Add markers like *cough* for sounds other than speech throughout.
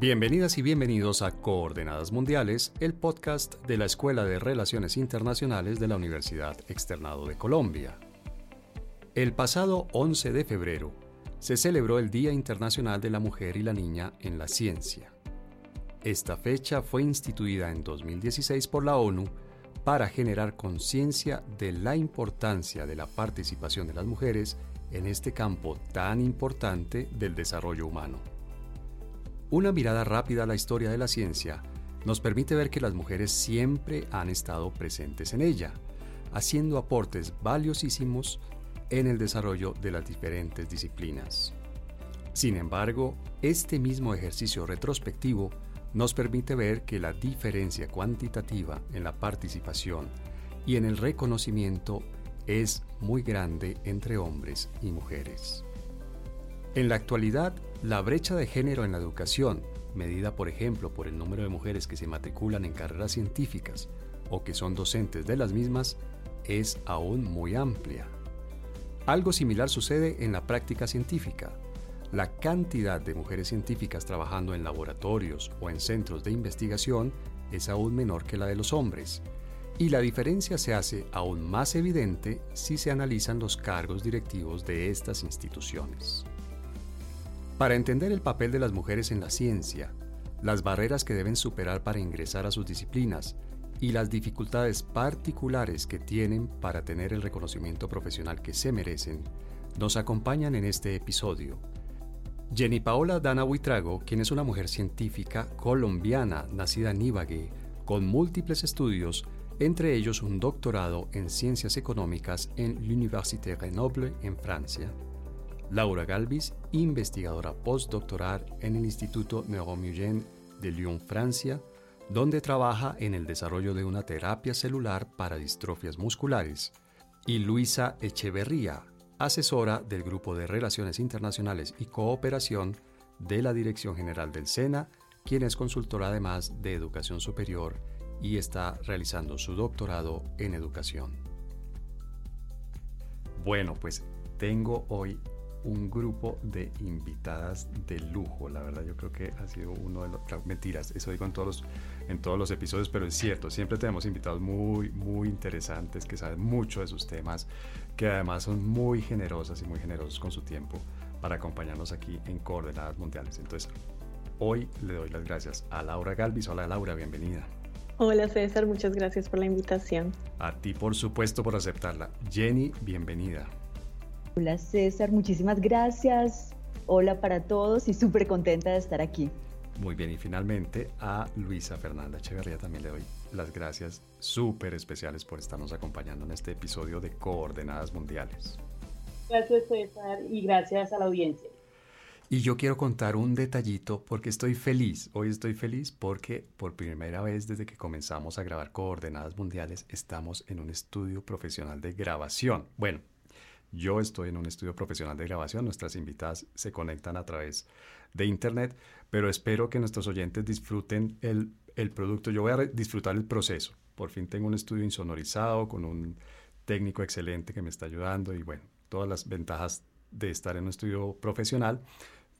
Bienvenidas y bienvenidos a Coordenadas Mundiales, el podcast de la Escuela de Relaciones Internacionales de la Universidad Externado de Colombia. El pasado 11 de febrero se celebró el Día Internacional de la Mujer y la Niña en la Ciencia. Esta fecha fue instituida en 2016 por la ONU para generar conciencia de la importancia de la participación de las mujeres en este campo tan importante del desarrollo humano. Una mirada rápida a la historia de la ciencia nos permite ver que las mujeres siempre han estado presentes en ella, haciendo aportes valiosísimos en el desarrollo de las diferentes disciplinas. Sin embargo, este mismo ejercicio retrospectivo nos permite ver que la diferencia cuantitativa en la participación y en el reconocimiento es muy grande entre hombres y mujeres. En la actualidad, la brecha de género en la educación, medida por ejemplo por el número de mujeres que se matriculan en carreras científicas o que son docentes de las mismas, es aún muy amplia. Algo similar sucede en la práctica científica. La cantidad de mujeres científicas trabajando en laboratorios o en centros de investigación es aún menor que la de los hombres, y la diferencia se hace aún más evidente si se analizan los cargos directivos de estas instituciones. Para entender el papel de las mujeres en la ciencia, las barreras que deben superar para ingresar a sus disciplinas y las dificultades particulares que tienen para tener el reconocimiento profesional que se merecen, nos acompañan en este episodio. Jenny Paola Dana Huitrago, quien es una mujer científica colombiana nacida en Ibagué, con múltiples estudios, entre ellos un doctorado en ciencias económicas en l'Université Grenoble en Francia, Laura Galvis, investigadora postdoctoral en el Instituto Neuromugène de Lyon, Francia, donde trabaja en el desarrollo de una terapia celular para distrofias musculares, y Luisa Echeverría, asesora del Grupo de Relaciones Internacionales y Cooperación de la Dirección General del SENA, quien es consultora además de Educación Superior y está realizando su doctorado en Educación. Bueno, pues tengo hoy un grupo de invitadas de lujo. La verdad, yo creo que ha sido uno de los... Mentiras, eso digo en todos, los, en todos los episodios, pero es cierto, siempre tenemos invitados muy, muy interesantes que saben mucho de sus temas, que además son muy generosas y muy generosos con su tiempo para acompañarnos aquí en Coordenadas Mundiales. Entonces, hoy le doy las gracias a Laura Galvis. Hola Laura, bienvenida. Hola César, muchas gracias por la invitación. A ti, por supuesto, por aceptarla. Jenny, bienvenida. Hola César, muchísimas gracias. Hola para todos y súper contenta de estar aquí. Muy bien, y finalmente a Luisa Fernanda Echeverría también le doy las gracias súper especiales por estarnos acompañando en este episodio de Coordenadas Mundiales. Gracias César y gracias a la audiencia. Y yo quiero contar un detallito porque estoy feliz. Hoy estoy feliz porque por primera vez desde que comenzamos a grabar Coordenadas Mundiales estamos en un estudio profesional de grabación. Bueno, yo estoy en un estudio profesional de grabación, nuestras invitadas se conectan a través de internet, pero espero que nuestros oyentes disfruten el, producto. Yo voy a disfrutar el proceso. Por fin tengo un estudio insonorizado con un técnico excelente que me está ayudando y bueno, todas las ventajas de estar en un estudio profesional,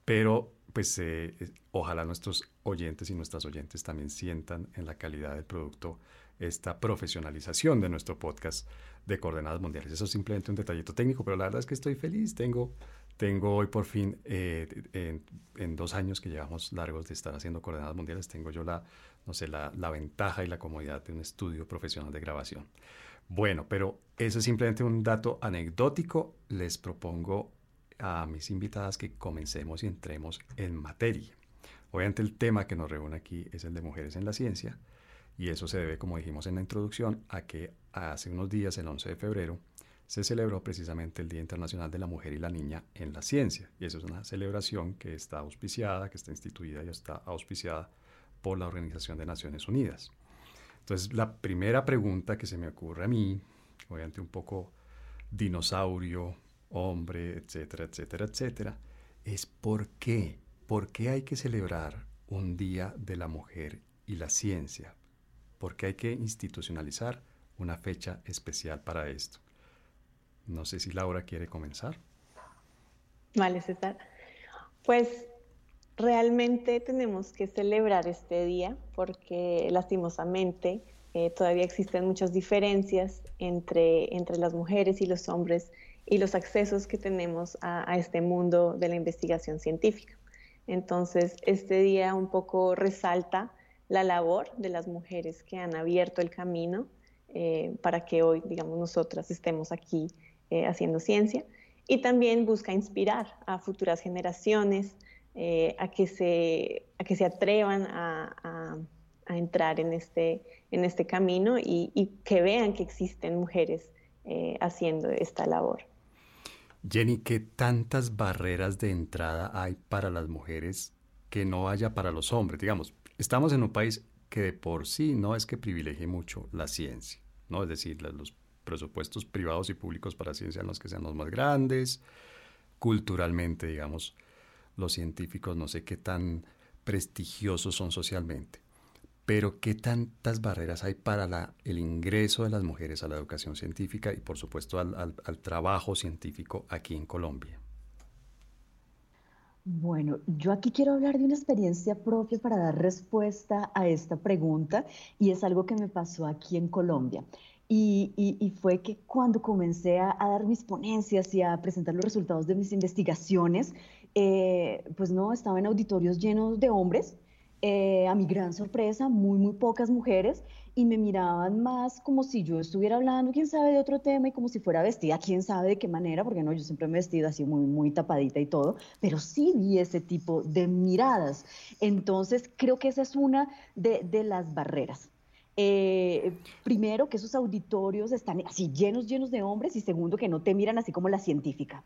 pero pues eh, ojalá nuestros oyentes y nuestras oyentes también sientan en la calidad del producto esta profesionalización de nuestro podcast de coordenadas mundiales. Eso es simplemente un detallito técnico, pero la verdad es que estoy feliz. Tengo, tengo hoy por fin, eh, en, dos años que llevamos largos de estar haciendo coordenadas mundiales, tengo yo la, no sé, la, la ventaja y la comodidad de un estudio profesional de grabación. Bueno, pero eso es simplemente un dato anecdótico. Les propongo a mis invitadas que comencemos y entremos en materia. Obviamente el tema que nos reúne aquí es el de mujeres en la ciencia y eso se debe, como dijimos en la introducción, a que hace unos días, el 11 de febrero, se celebró precisamente el Día Internacional de la Mujer y la Niña en la Ciencia. Y eso es una celebración que está auspiciada, que está instituida y está auspiciada por la Organización de Naciones Unidas. Entonces, la primera pregunta que se me ocurre a mí, obviamente un poco dinosaurio, hombre, etcétera, etcétera, etcétera, es ¿por qué? ¿Por qué hay que celebrar un Día de la Mujer y la Ciencia? Porque hay que institucionalizar una fecha especial para esto. No sé si Laura quiere comenzar. Vale, César. Pues realmente tenemos que celebrar este día porque lastimosamente eh, todavía existen muchas diferencias entre, entre las mujeres y los hombres y los accesos que tenemos a, este mundo de la investigación científica. Entonces, este día un poco resalta la labor de las mujeres que han abierto el camino eh, para que hoy, digamos, nosotras estemos aquí eh, haciendo ciencia y también busca inspirar a futuras generaciones a, que se, a que se atrevan a entrar en este, en este camino y, que vean que existen mujeres eh, haciendo esta labor. Jenny, ¿qué tantas barreras de entrada hay para las mujeres que no haya para los hombres? Digamos, estamos en un país que de por sí no es que privilegie mucho la ciencia, ¿no? Es decir, los presupuestos privados y públicos para ciencia no es que sean los más grandes, culturalmente, digamos, los científicos no sé qué tan prestigiosos son socialmente. Pero ¿qué tantas barreras hay para el ingreso de las mujeres a la educación científica y por supuesto al, trabajo científico aquí en Colombia? Bueno, yo aquí quiero hablar de una experiencia propia para dar respuesta a esta pregunta y es algo que me pasó aquí en Colombia. Y, fue que cuando comencé a, dar mis ponencias y a presentar los resultados de mis investigaciones, eh, pues no, estaba en auditorios llenos de hombres eh, a mi gran sorpresa, muy, muy pocas mujeres y me miraban más como si yo estuviera hablando, quién sabe, de otro tema y como si fuera vestida, quién sabe de qué manera, porque no, yo siempre me he vestido así muy, muy tapadita y todo, pero sí vi ese tipo de miradas. Entonces, creo que esa es una de, de las barreras. Eh, primero, que esos auditorios están así llenos, llenos de hombres y segundo, que no te miran así como la científica.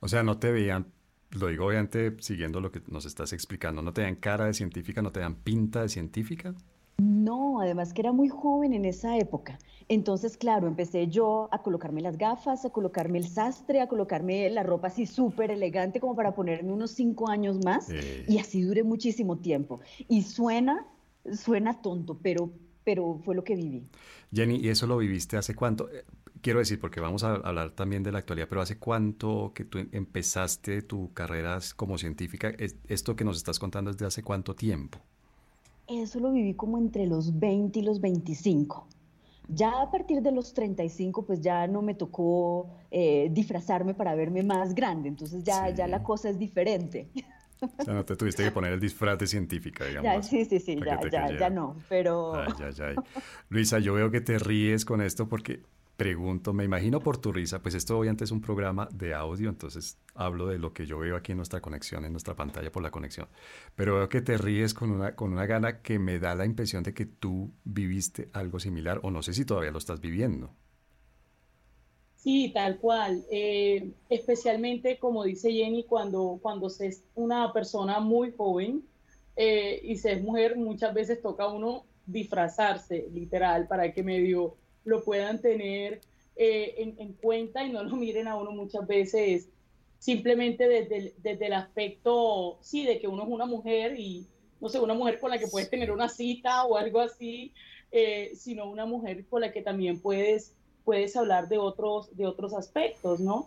O sea, no te veían lo digo obviamente siguiendo lo que nos estás explicando, ¿no te dan cara de científica, no te dan pinta de científica? No, además que era muy joven en esa época. Entonces, claro, empecé yo a colocarme las gafas, a colocarme el sastre, a colocarme la ropa así súper elegante como para ponerme unos cinco años más. Y así duré muchísimo tiempo. Y suena, suena tonto, pero, pero fue lo que viví. Jenny, ¿y eso lo viviste hace cuánto? quiero decir, porque vamos a hablar también de la actualidad, pero ¿hace cuánto que tú empezaste tu carrera como científica? ¿Esto que nos estás contando es de hace cuánto tiempo? Eso lo viví como entre los 20 y los 25. Ya a partir de los 35, pues ya no me tocó eh, disfrazarme para verme más grande, entonces ya, ya la cosa es diferente. O sea, no te tuviste que poner el disfraz de científica, *laughs* digamos. sí, sí, sí, ya, ya, ya, no, pero... Luisa, yo veo que te ríes con esto porque pregunto, me imagino por tu risa, pues esto obviamente es un programa de audio, entonces hablo de lo que yo veo aquí en nuestra conexión, en nuestra pantalla por la conexión, pero veo que te ríes con una, con una gana que me da la impresión de que tú viviste algo similar o no sé si todavía lo estás viviendo. Sí, tal cual. Eh, especialmente, como dice Jenny, cuando, cuando se es una persona muy joven eh, y se es mujer, muchas veces toca uno disfrazarse, literal, para que medio lo puedan tener eh, en, cuenta y no lo *laughs* miren a uno muchas veces simplemente desde el, desde el aspecto, sí, de que uno es una mujer y, no sé, una mujer con la que puedes tener una cita o algo así, eh, sino una mujer con la que también puedes, puedes hablar de otros, de otros aspectos, ¿no?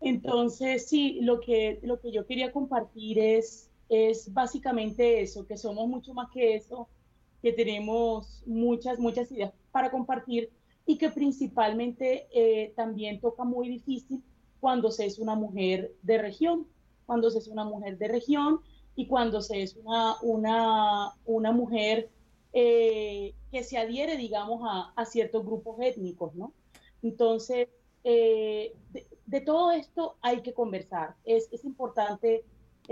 Entonces, sí, lo que, lo que yo quería compartir es, es básicamente eso, que somos mucho más que eso, que tenemos muchas, muchas ideas para compartir y que principalmente eh, también toca muy difícil cuando se es una mujer de región, cuando se es una mujer de región y cuando se es una, una, una mujer eh, que se adhiere, digamos, a, ciertos grupos étnicos, ¿no? Entonces, eh, de, todo esto hay que conversar. Es, es importante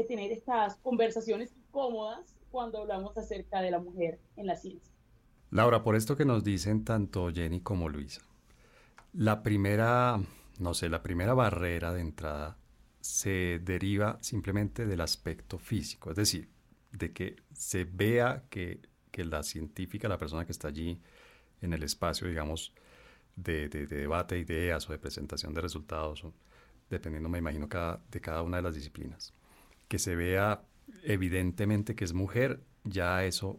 tener estas conversaciones cómodas cuando hablamos acerca de la mujer en la ciencia. Laura, por esto que nos dicen tanto Jenny como Luisa, la primera, no sé, la primera barrera de entrada se deriva simplemente del aspecto físico, es decir, de que se vea que, la científica, la persona que está allí en el espacio, digamos, de, debate de ideas o de presentación de resultados, dependiendo, me imagino, cada, de cada una de las disciplinas, que se vea evidentemente que es mujer, ya eso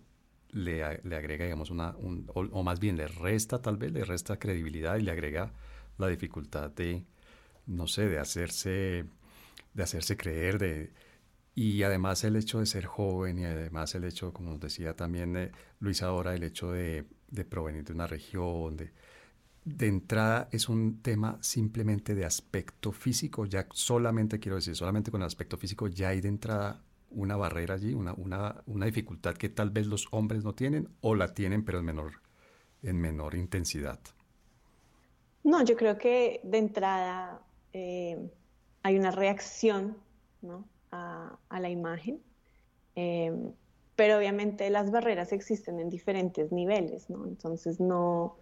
le, agrega, digamos, una, o, más bien le resta tal vez, le resta credibilidad y le agrega la dificultad de, no sé, de hacerse, de hacerse creer, de... Y además el hecho de ser joven y además el hecho, como decía también eh, Luis ahora, el hecho de, de, provenir de una región, de, de entrada es un tema simplemente de aspecto físico, ya solamente quiero decir, solamente con el aspecto físico ya hay de entrada una barrera allí, una, una, una dificultad que tal vez los hombres no tienen o la tienen pero en menor, en menor intensidad. No, yo creo que de entrada eh, hay una reacción ¿no? a, la imagen, eh, pero obviamente las barreras existen en diferentes niveles, ¿no? Entonces no,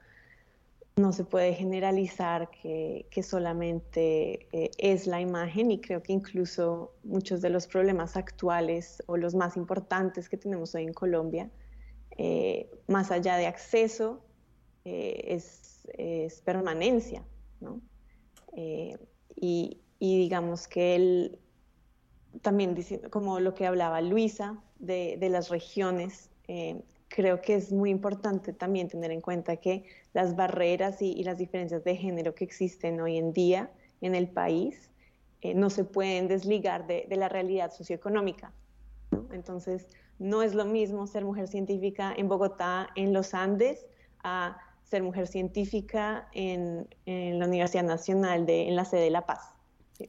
no se puede generalizar que, que solamente eh, es la imagen y creo que incluso muchos de los problemas actuales o los más importantes que tenemos hoy en Colombia, eh, más allá de acceso, eh, es, es, permanencia, ¿no? Y, y, digamos que él, también como lo que hablaba Luisa de, de las regiones, creo que es muy importante también tener en cuenta que las barreras y, las diferencias de género que existen hoy en día en el país eh, no se pueden desligar de, la realidad socioeconómica. Entonces, no es lo mismo ser mujer científica en Bogotá, en los Andes, a ser mujer científica en, la Universidad Nacional, de, en la sede de La Paz.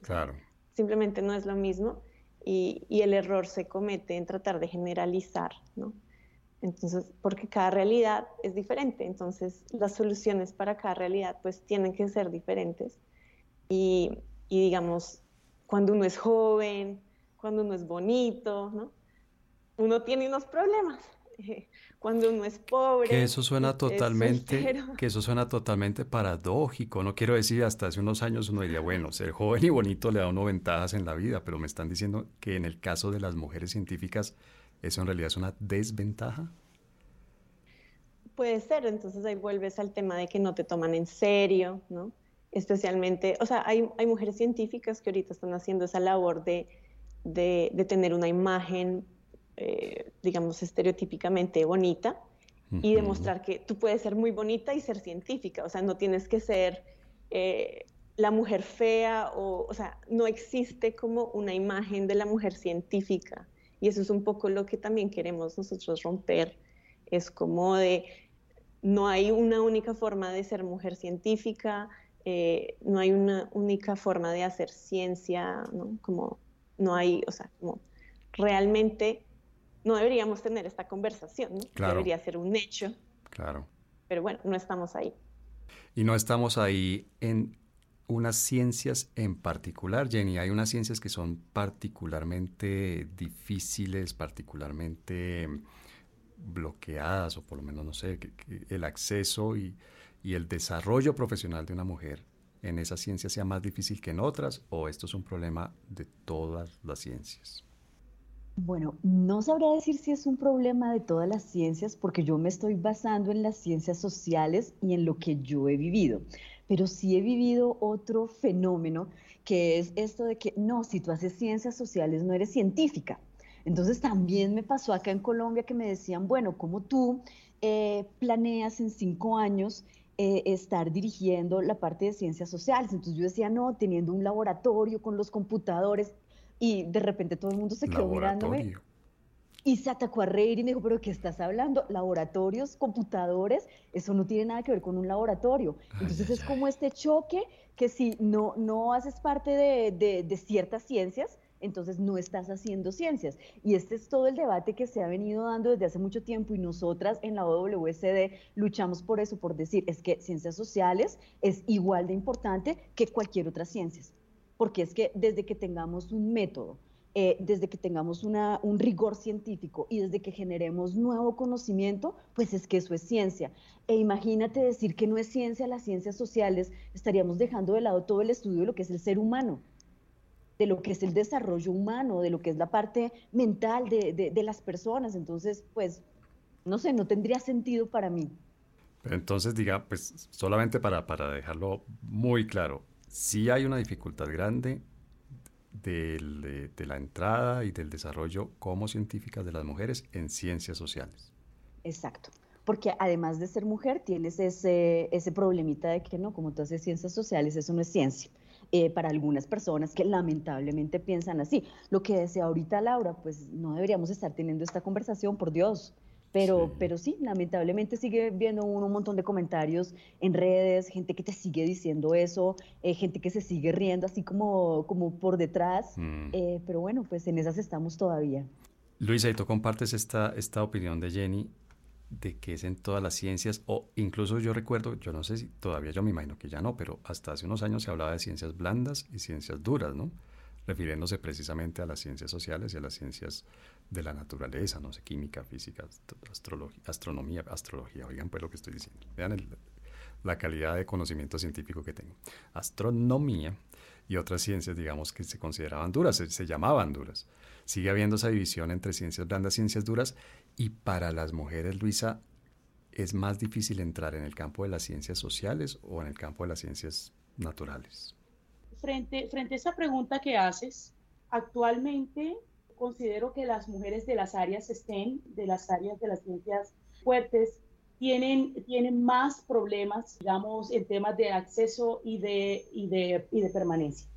Claro. Simplemente no es lo mismo y, y el error se comete en tratar de generalizar, ¿no? Entonces, porque cada realidad es diferente, entonces las soluciones para cada realidad pues tienen que ser diferentes. Y, digamos, cuando uno es joven, cuando uno es bonito, ¿no? Uno tiene unos problemas. *laughs* Cuando uno es pobre. Que eso suena totalmente, que eso suena totalmente paradójico. No quiero decir hasta hace unos años uno diría, bueno, ser joven y bonito le da uno ventajas en la vida, pero me están diciendo que en el caso de las mujeres científicas ¿Eso en realidad es una desventaja? Puede ser, entonces ahí vuelves al tema de que no te toman en serio, ¿no? Especialmente, o sea, hay, hay mujeres científicas que ahorita están haciendo esa labor de, de, de tener una imagen, eh, digamos, estereotípicamente bonita y demostrar que tú puedes ser muy bonita y ser científica, o sea, no tienes que ser eh, la mujer fea, o, o sea, no existe como una imagen de la mujer científica y eso es un poco lo que también queremos nosotros romper. Es como de, no hay una única forma de ser mujer científica, eh, no hay una única forma de hacer ciencia, ¿no? Como no hay, o sea, como realmente no deberíamos tener esta conversación, ¿no? Debería ser un hecho. Claro. Pero bueno, no estamos ahí. Y no estamos ahí en unas ciencias en particular, Jenny. Hay unas ciencias que son particularmente difíciles, particularmente bloqueadas, o por lo menos, no sé, el acceso y, el desarrollo profesional de una mujer en esa ciencia sea más difícil que en otras, o esto es un problema de todas las ciencias. Bueno, no sabría decir si es un problema de todas las ciencias porque yo me estoy basando en las ciencias sociales y en lo que yo he vivido pero sí he vivido otro fenómeno que es esto de que no, si tú haces ciencias sociales no eres científica. Entonces también me pasó acá en Colombia que me decían, bueno, ¿cómo tú eh, planeas en cinco años eh, estar dirigiendo la parte de ciencias sociales? Entonces yo decía, no, teniendo un laboratorio con los computadores y de repente todo el mundo se quedó mirándome y se atacó a reír y me dijo, pero ¿qué estás hablando? Laboratorios, computadores, eso no tiene nada que ver con un laboratorio. Entonces es como este choque que si no, no haces parte de, de, ciertas ciencias, entonces no estás haciendo ciencias. Y este es todo el debate que se ha venido dando desde hace mucho tiempo y nosotras en la OWSD luchamos por eso, por decir, es que ciencias sociales es igual de importante que cualquier otra ciencia. Porque es que desde que tengamos un método, eh, desde que tengamos un rigor científico y desde que generemos nuevo conocimiento, pues es que eso es ciencia. E imagínate decir que no es ciencia las ciencias sociales, estaríamos dejando de lado todo el estudio de lo que es el ser humano, de lo que es el desarrollo humano, de lo que es la parte mental de, de las personas. Entonces, pues, no sé, no tendría sentido para mí. Entonces, diga, pues solamente para, para dejarlo muy claro, sí hay una dificultad grande de, la entrada y del desarrollo como científicas de las mujeres en ciencias sociales. Exacto. porque además de ser mujer tienes ese, ese problemita de que no, como tú haces ciencias sociales, eso no es ciencia. Eh, para algunas personas que lamentablemente piensan así. Lo que decía ahorita Laura, pues no deberíamos estar teniendo esta conversación, por Dios. Pero sí. pero sí, lamentablemente sigue viendo uno un montón de comentarios en redes, gente que te sigue diciendo eso, eh, gente que se sigue riendo así como, como por detrás. Mm. Eh, pero bueno, pues en esas estamos todavía. Luisa, y tú compartes esta, esta opinión de Jenny de que es en todas las ciencias, o incluso yo recuerdo, yo no sé si todavía yo me imagino que ya no, pero hasta hace unos años se hablaba de ciencias blandas y ciencias duras, ¿no? Refiriéndose precisamente a las ciencias sociales y a las ciencias de la naturaleza, no sé, química, física, astronomía, astrología, oigan pues lo que estoy diciendo, vean la calidad de conocimiento científico que tengo. Astronomía y otras ciencias, digamos, que se consideraban duras, se, se llamaban duras. Sigue habiendo esa división entre ciencias blandas y ciencias duras y para las mujeres, Luisa, ¿es más difícil entrar en el campo de las ciencias sociales o en el campo de las ciencias naturales? Frente, frente a esa pregunta que haces, actualmente considero que las mujeres de las áreas STEM, de las áreas de las ciencias fuertes, tienen, tienen más problemas, digamos, en temas de acceso y de, y de, y de permanencia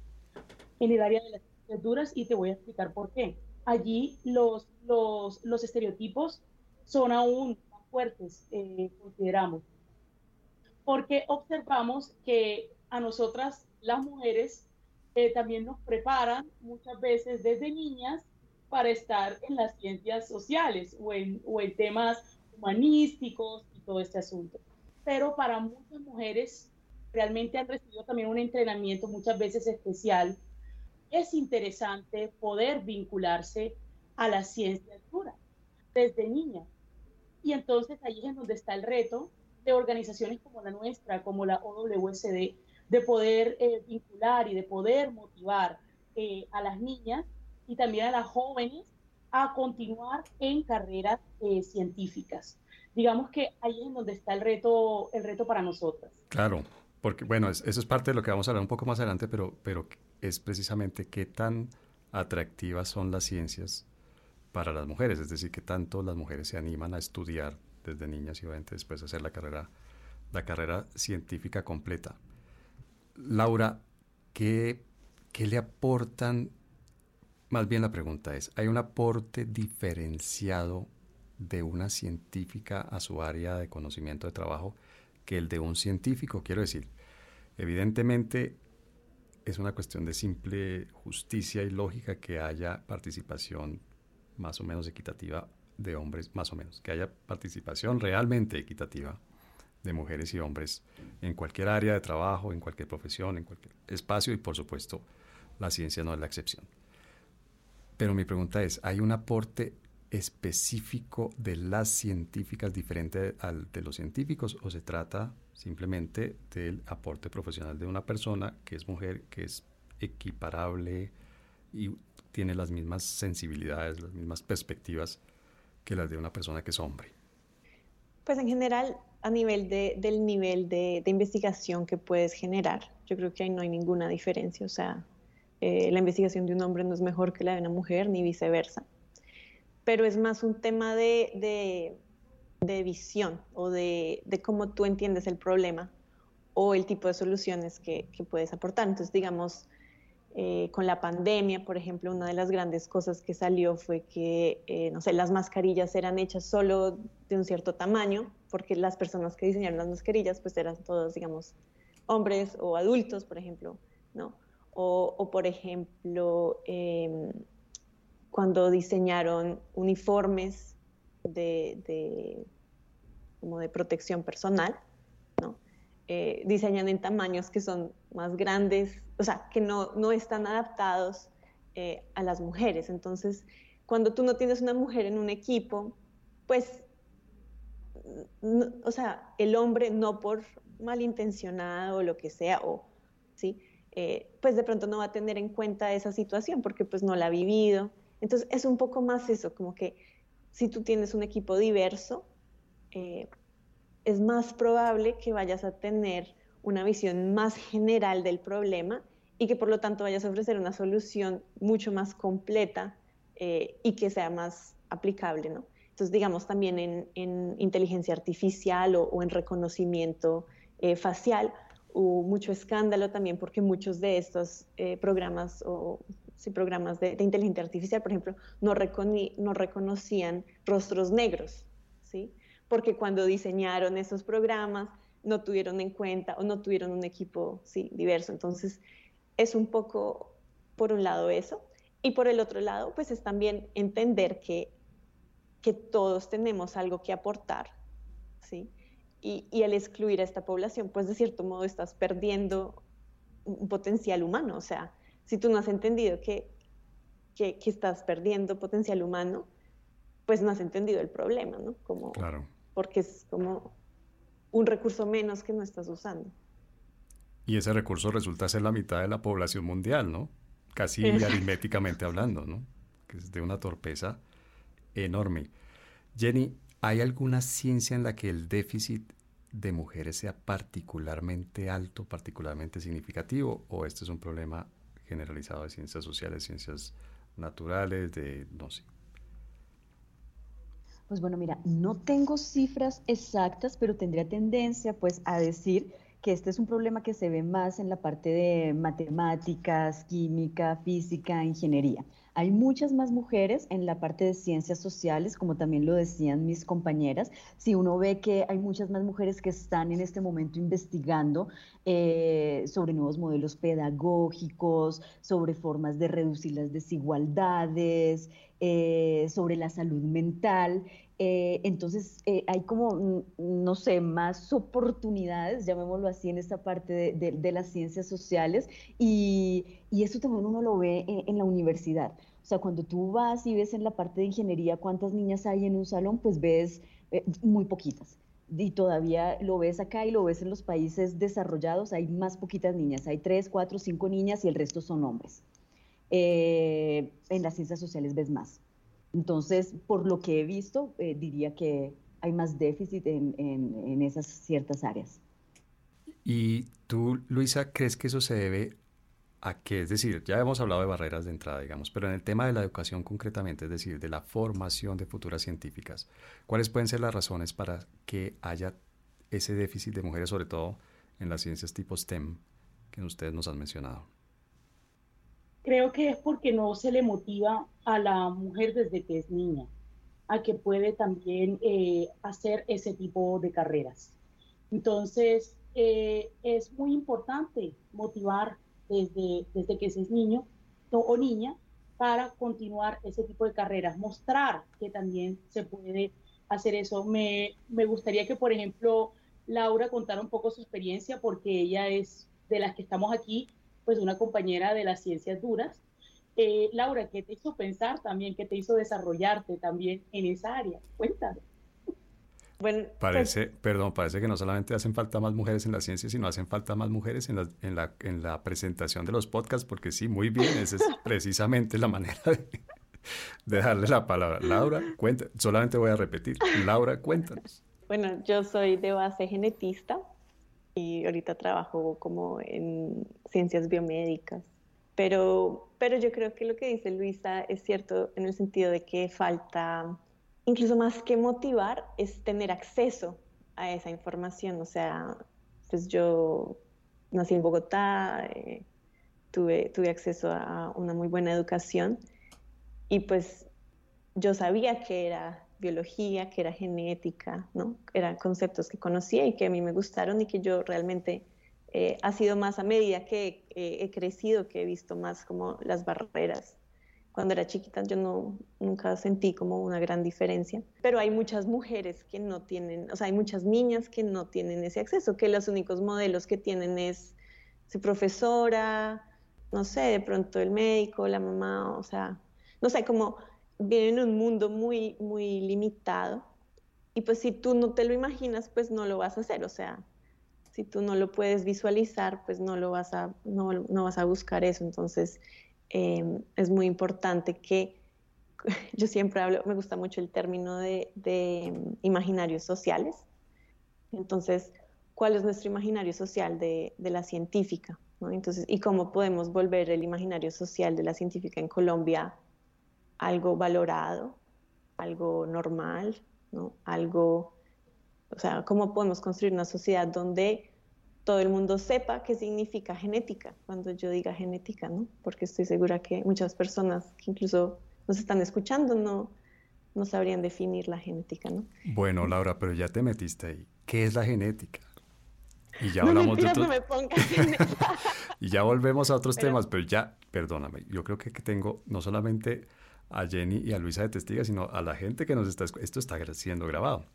en el área de las ciencias duras y te voy a explicar por qué. Allí los, los, los estereotipos son aún más fuertes, eh, consideramos, porque observamos que a nosotras, las mujeres, eh, también nos preparan muchas veces desde niñas para estar en las ciencias sociales o en, o en temas humanísticos y todo este asunto. Pero para muchas mujeres realmente han recibido también un entrenamiento muchas veces especial es interesante poder vincularse a la ciencia dura desde niña. Y entonces ahí es donde está el reto de organizaciones como la nuestra, como la OWSD, de poder eh, vincular y de poder motivar eh, a las niñas y también a las jóvenes a continuar en carreras eh, científicas. Digamos que ahí es donde está el reto, el reto para nosotras. Claro, porque bueno, eso es parte de lo que vamos a hablar un poco más adelante, pero, pero es precisamente qué tan atractivas son las ciencias para las mujeres, es decir, qué tanto las mujeres se animan a estudiar desde niñas y obviamente después hacer la carrera, la carrera científica completa. Laura, ¿qué, ¿qué le aportan? Más bien la pregunta es, ¿hay un aporte diferenciado de una científica a su área de conocimiento de trabajo que el de un científico? Quiero decir, evidentemente es una cuestión de simple justicia y lógica que haya participación más o menos equitativa de hombres, más o menos, que haya participación realmente equitativa de mujeres y hombres en cualquier área de trabajo, en cualquier profesión, en cualquier espacio y por supuesto la ciencia no es la excepción. Pero mi pregunta es, ¿hay un aporte específico de las científicas diferente al de los científicos o se trata simplemente del aporte profesional de una persona que es mujer, que es equiparable y tiene las mismas sensibilidades, las mismas perspectivas que las de una persona que es hombre? Pues en general, a nivel de, del nivel de, investigación que puedes generar, yo creo que ahí no hay ninguna diferencia. O sea, eh, la investigación de un hombre no es mejor que la de una mujer, ni viceversa. Pero es más un tema de, de visión o de, de, cómo tú entiendes el problema o el tipo de soluciones que, que puedes aportar. Entonces, digamos, eh, con la pandemia, por ejemplo, una de las grandes cosas que salió fue que, eh, no sé, las mascarillas eran hechas solo de un cierto tamaño, porque las personas que diseñaron las mascarillas, pues eran todos, digamos, hombres o adultos, por ejemplo, ¿no? O, o por ejemplo, eh, cuando diseñaron uniformes de, como de protección personal, ¿no? Eh, diseñan en tamaños que son más grandes, o sea, que no, no están adaptados eh, a las mujeres. Entonces, cuando tú no tienes una mujer en un equipo, pues, o sea, el hombre no por malintencionado o lo que sea, o, ¿sí? Eh, pues de pronto no va a tener en cuenta esa situación porque pues no la ha vivido. Entonces es un poco más eso, como que si tú tienes un equipo diverso, eh, es más probable que vayas a tener una visión más general del problema y que por lo tanto vayas a ofrecer una solución mucho más completa eh, y que sea más aplicable, ¿no? Entonces digamos, también en, inteligencia artificial o, en reconocimiento eh, facial, hubo mucho escándalo también porque muchos de estos eh, programas o programas de, inteligencia artificial, por ejemplo, no, no reconocían rostros negros, ¿sí? Porque cuando diseñaron esos programas no tuvieron en cuenta o no tuvieron un equipo sí, diverso. Entonces, es un poco, por un lado, eso. Y por el otro lado, pues es también entender que, que todos tenemos algo que aportar, ¿sí? Y, y al excluir a esta población, pues de cierto modo estás perdiendo un potencial humano. O sea, si tú no has entendido que, que, estás perdiendo potencial humano, pues no has entendido el problema, ¿no? Como, claro. Porque es como un recurso menos que no estás usando. Y ese recurso resulta ser la mitad de la población mundial, ¿no? Casi *laughs* aritméticamente hablando, ¿no? Que es de una torpeza enorme. Jenny, ¿hay alguna ciencia en la que el déficit de mujeres sea particularmente alto, particularmente significativo, o este es un problema generalizado de ciencias sociales, ciencias naturales, de no sé? Pues bueno, mira, no tengo cifras exactas, pero tendría tendencia pues a decir que este es un problema que se ve más en la parte de matemáticas, química, física, ingeniería. Hay muchas más mujeres en la parte de ciencias sociales, como también lo decían mis compañeras. Si uno ve que hay muchas más mujeres que están en este momento investigando eh, sobre nuevos modelos pedagógicos, sobre formas de reducir las desigualdades, eh, sobre la salud mental. Eh, entonces, hay como, no sé, más oportunidades, llamémoslo así, en esta parte de, las ciencias sociales y, eso también uno lo ve en, la universidad. O sea, cuando tú vas y ves en la parte de ingeniería cuántas niñas hay en un salón, pues ves muy poquitas y todavía lo ves acá y lo ves en los países desarrollados, hay más poquitas niñas, hay tres, cuatro, cinco niñas y el resto son hombres. Eh, en las ciencias sociales ves más. Entonces, por lo que he visto, eh, diría que hay más déficit en, en esas ciertas áreas. ¿Y tú, Luisa, crees que eso se debe a que, es decir, ya hemos hablado de barreras de entrada, digamos, pero en el tema de la educación concretamente, es decir, de la formación de futuras científicas, ¿cuáles pueden ser las razones para que haya ese déficit de mujeres, sobre todo en las ciencias tipo STEM que ustedes nos han mencionado? Creo que es porque no se le motiva a la mujer desde que es niña, a que puede también eh, hacer ese tipo de carreras. Entonces, eh, es muy importante motivar desde, desde que es niño o niña para continuar ese tipo de carreras, mostrar que también se puede hacer eso. Me, me gustaría que, por ejemplo, Laura contara un poco su experiencia porque ella es de las que estamos aquí, pues una compañera de las ciencias duras. Eh, Laura, ¿qué te hizo pensar también? ¿Qué te hizo desarrollarte también en esa área? Cuéntanos. Bueno, parece, pues perdón, parece que no solamente hacen falta más mujeres en la ciencia, sino hacen falta más mujeres en la, en la, en la presentación de los podcasts, porque sí, muy bien, esa es *laughs* precisamente la manera de, darle la palabra. Laura, cuenta, solamente voy a repetir. Laura, cuéntanos. Bueno, yo soy de base genetista y ahorita trabajo como en ciencias biomédicas, pero, pero yo creo que lo que dice Luisa es cierto en el sentido de que falta incluso más que motivar, es tener acceso a esa información. O sea, pues yo nací en Bogotá, eh, tuve, tuve acceso a una muy buena educación y pues yo sabía que era biología, que era genética, ¿no? Eran conceptos que conocía y que a mí me gustaron y que yo realmente eh, ha sido más a medida que he crecido, que he visto más como las barreras cuando era chiquita yo no, nunca sentí como una gran diferencia, pero hay muchas mujeres que no tienen, o sea, hay muchas niñas que no tienen ese acceso, que los únicos modelos que tienen es su profesora, no sé, de pronto el médico, la mamá, o sea, no sé, como viven en un mundo muy, muy limitado. Y pues si tú no te lo imaginas, pues no lo vas a hacer, o sea, si tú no lo puedes visualizar, pues no lo vas a, no, no vas a buscar eso. Entonces, Em, es muy importante que, *laughs* yo siempre hablo, me gusta mucho el término de, em, imaginarios sociales. Entonces, ¿cuál es nuestro imaginario social de, la científica? Entonces, ¿y cómo podemos volver el imaginario social de la científica en Colombia algo valorado, algo normal, ¿no? Algo, o sea, ¿cómo podemos construir una sociedad donde todo el mundo sepa qué significa genética cuando yo diga genética, ¿no? Porque estoy segura que muchas personas que incluso nos están escuchando no, no sabrían definir la genética, ¿no? Bueno, Laura, pero ya te metiste ahí. ¿Qué es la genética? Y ya hablamos de no pongas *laughs* y ya volvemos a otros temas, pero ya, perdóname, yo creo que tengo no solamente a Jenny y a Luisa de testiga, sino a la gente que nos está esto está siendo grabado.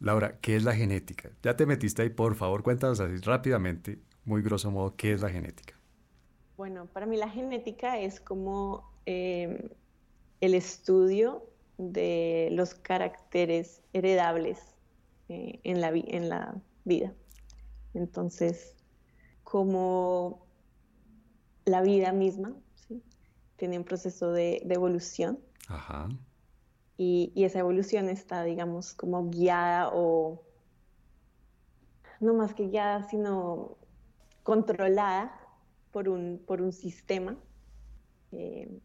Laura, ¿qué es la genética? Ya te metiste ahí, por favor, cuéntanos así rápidamente, muy grosso modo, ¿qué es la genética? Bueno, para mí la genética es como eh, el estudio de los caracteres heredables eh, en la vida. Entonces, como la vida misma tiene un proceso de, evolución. Y, esa evolución está, digamos, como guiada o no más que guiada, sino controlada por un, por un sistema. Eh,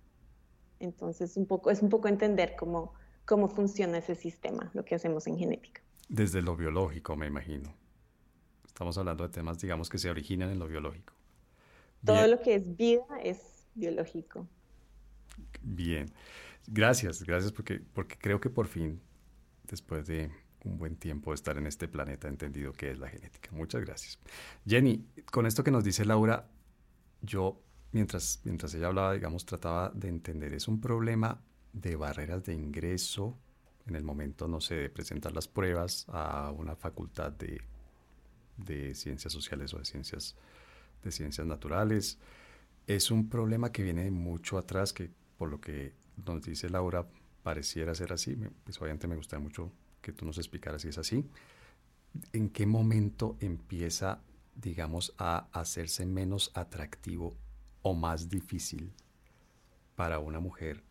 entonces, un poco, es un poco entender cómo, cómo funciona ese sistema, lo que hacemos en genética. Desde lo biológico, me imagino. Estamos hablando de temas, digamos, que se originan en lo biológico. Todo lo que es vida es biológico. Bien. Gracias, gracias porque, porque creo que por fin, después de un buen tiempo de estar en este planeta, he entendido qué es la genética. Muchas gracias. Jenny, con esto que nos dice Laura, yo mientras, mientras ella hablaba, digamos, trataba de entender, es un problema de barreras de ingreso en el momento, no sé, de presentar las pruebas a una facultad de, de ciencias sociales o de ciencias, de ciencias naturales. Es un problema que viene mucho atrás, que por lo que nos dice Laura, pareciera ser así. Pues obviamente me gustaría mucho que tú nos explicaras si es así. ¿En qué momento empieza, digamos, a hacerse menos atractivo o más difícil para una mujer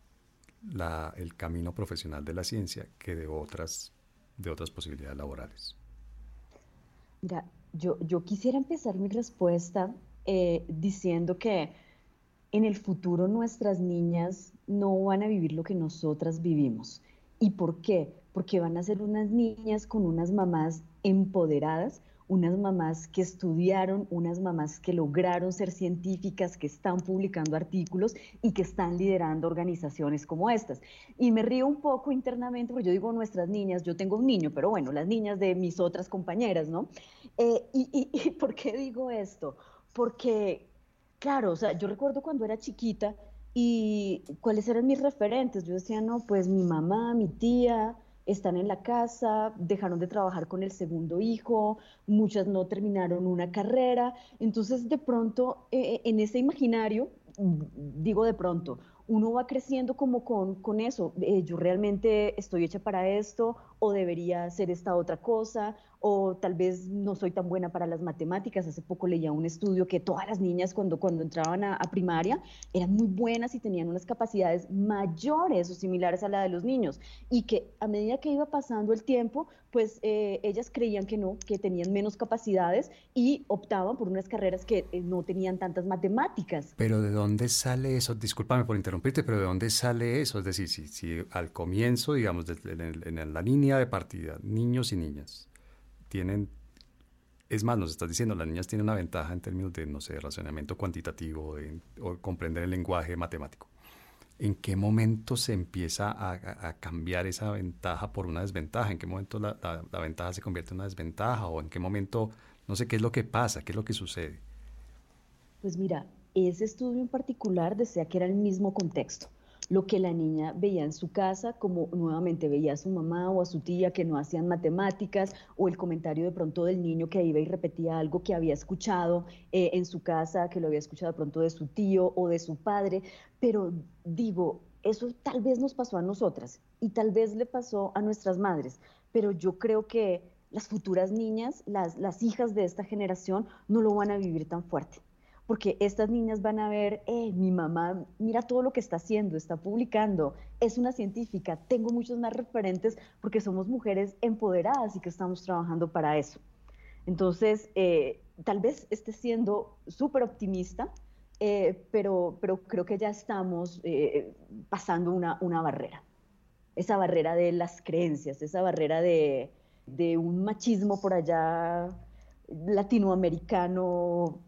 el camino profesional de la ciencia que de otras, de otras posibilidades laborales? Mira, yo, yo quisiera empezar mi respuesta eh, diciendo que en el futuro nuestras niñas no van a vivir lo que nosotras vivimos. ¿Y por qué? Porque van a ser unas niñas con unas mamás empoderadas, unas mamás que estudiaron, unas mamás que lograron ser científicas, que están publicando artículos y que están liderando organizaciones como estas. Y me río un poco internamente porque yo digo nuestras niñas, yo tengo un niño, pero bueno, las niñas de mis otras compañeras, ¿no? Eh, y, y por qué digo esto? Porque, claro, o sea, yo recuerdo cuando era chiquita y cuáles eran mis referentes. Yo decía, no, pues mi mamá, mi tía, están en la casa, dejaron de trabajar con el segundo hijo, muchas no terminaron una carrera. Entonces, de pronto, eh, en ese imaginario, digo de pronto, uno va creciendo como con, con eso, eh, yo realmente estoy hecha para esto o debería hacer esta otra cosa o tal vez no soy tan buena para las matemáticas. Hace poco leía un estudio que todas las niñas cuando, cuando entraban a, primaria eran muy buenas y tenían unas capacidades mayores o similares a la de los niños y que a medida que iba pasando el tiempo, pues eh, ellas creían que no, que tenían menos capacidades y optaban por unas carreras que eh, no tenían tantas matemáticas. Pero ¿de dónde sale eso? Discúlpame por interrumpirte, pero ¿de dónde sale eso? Es decir, si, al comienzo, digamos, en la línea de partida, niños y niñas, tienen, es más, nos estás diciendo, las niñas tienen una ventaja en términos de, no sé, razonamiento cuantitativo o comprender el lenguaje matemático. ¿En qué momento se empieza a, cambiar esa ventaja por una desventaja? ¿En qué momento la, la, ventaja se convierte en una desventaja? ¿O en qué momento, no sé qué es lo que pasa, qué es lo que sucede? Pues mira, ese estudio en particular decía que era el mismo contexto lo que la niña veía en su casa, como nuevamente veía a su mamá o a su tía que no hacían matemáticas, o el comentario de pronto del niño que iba y repetía algo que había escuchado eh, en su casa, que lo había escuchado de pronto de su tío o de su padre. Pero digo, eso tal vez nos pasó a nosotras y tal vez le pasó a nuestras madres, pero yo creo que las futuras niñas, las, las hijas de esta generación, no lo van a vivir tan fuerte porque estas niñas van a ver, eh, mi mamá, mira todo lo que está haciendo, está publicando, es una científica, tengo muchos más referentes porque somos mujeres empoderadas y que estamos trabajando para eso. Entonces, eh, tal vez esté siendo súper optimista, eh, pero, creo que ya estamos pasando una, una barrera. esa barrera de las creencias, esa barrera de, un machismo por allá latinoamericano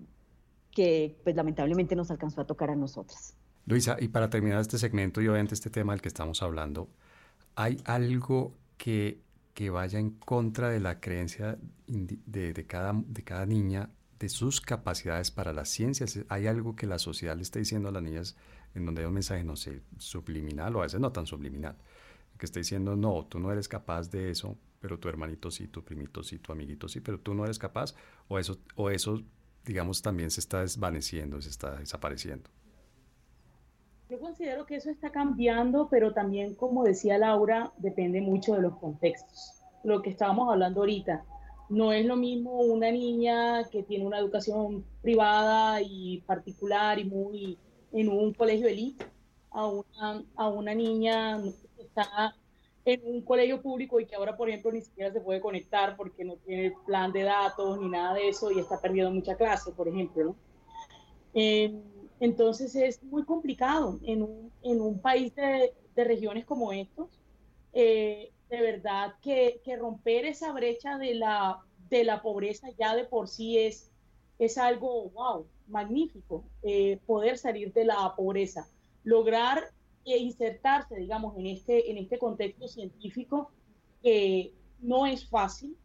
que pues lamentablemente nos alcanzó a tocar a nosotras. Luisa, y para terminar este segmento y obviamente este tema del que estamos hablando, ¿hay algo que, que vaya en contra de la creencia de, cada, de cada niña, de sus capacidades para las ciencias? ¿Hay algo que la sociedad le está diciendo a las niñas en donde hay un mensaje, no sé, subliminal o a veces no tan subliminal? Que está diciendo, no, tú no eres capaz de eso, pero tu hermanito sí, tu primito sí, tu amiguito sí, pero tú no eres capaz, o eso, o eso digamos, también se está desvaneciendo, se está desapareciendo. Yo considero que eso está cambiando, pero también, como decía Laura, depende mucho de los contextos. Lo que estábamos hablando ahorita, no es lo mismo una niña que tiene una educación privada y particular y muy en un colegio elite a una, a una niña que está en un colegio público y que ahora, por ejemplo, ni siquiera se puede conectar porque no tiene plan de datos ni nada de eso y está perdiendo mucha clase, por ejemplo. ¿no? Eh, entonces es muy complicado en un, en un país de, de, regiones como estos, eh, de verdad que, que, romper esa brecha de la, de la pobreza ya de por sí es, es algo, wow, magnífico, eh, poder salir de la pobreza, lograr insertarse, digamos, en este, en este contexto científico que no es fácil,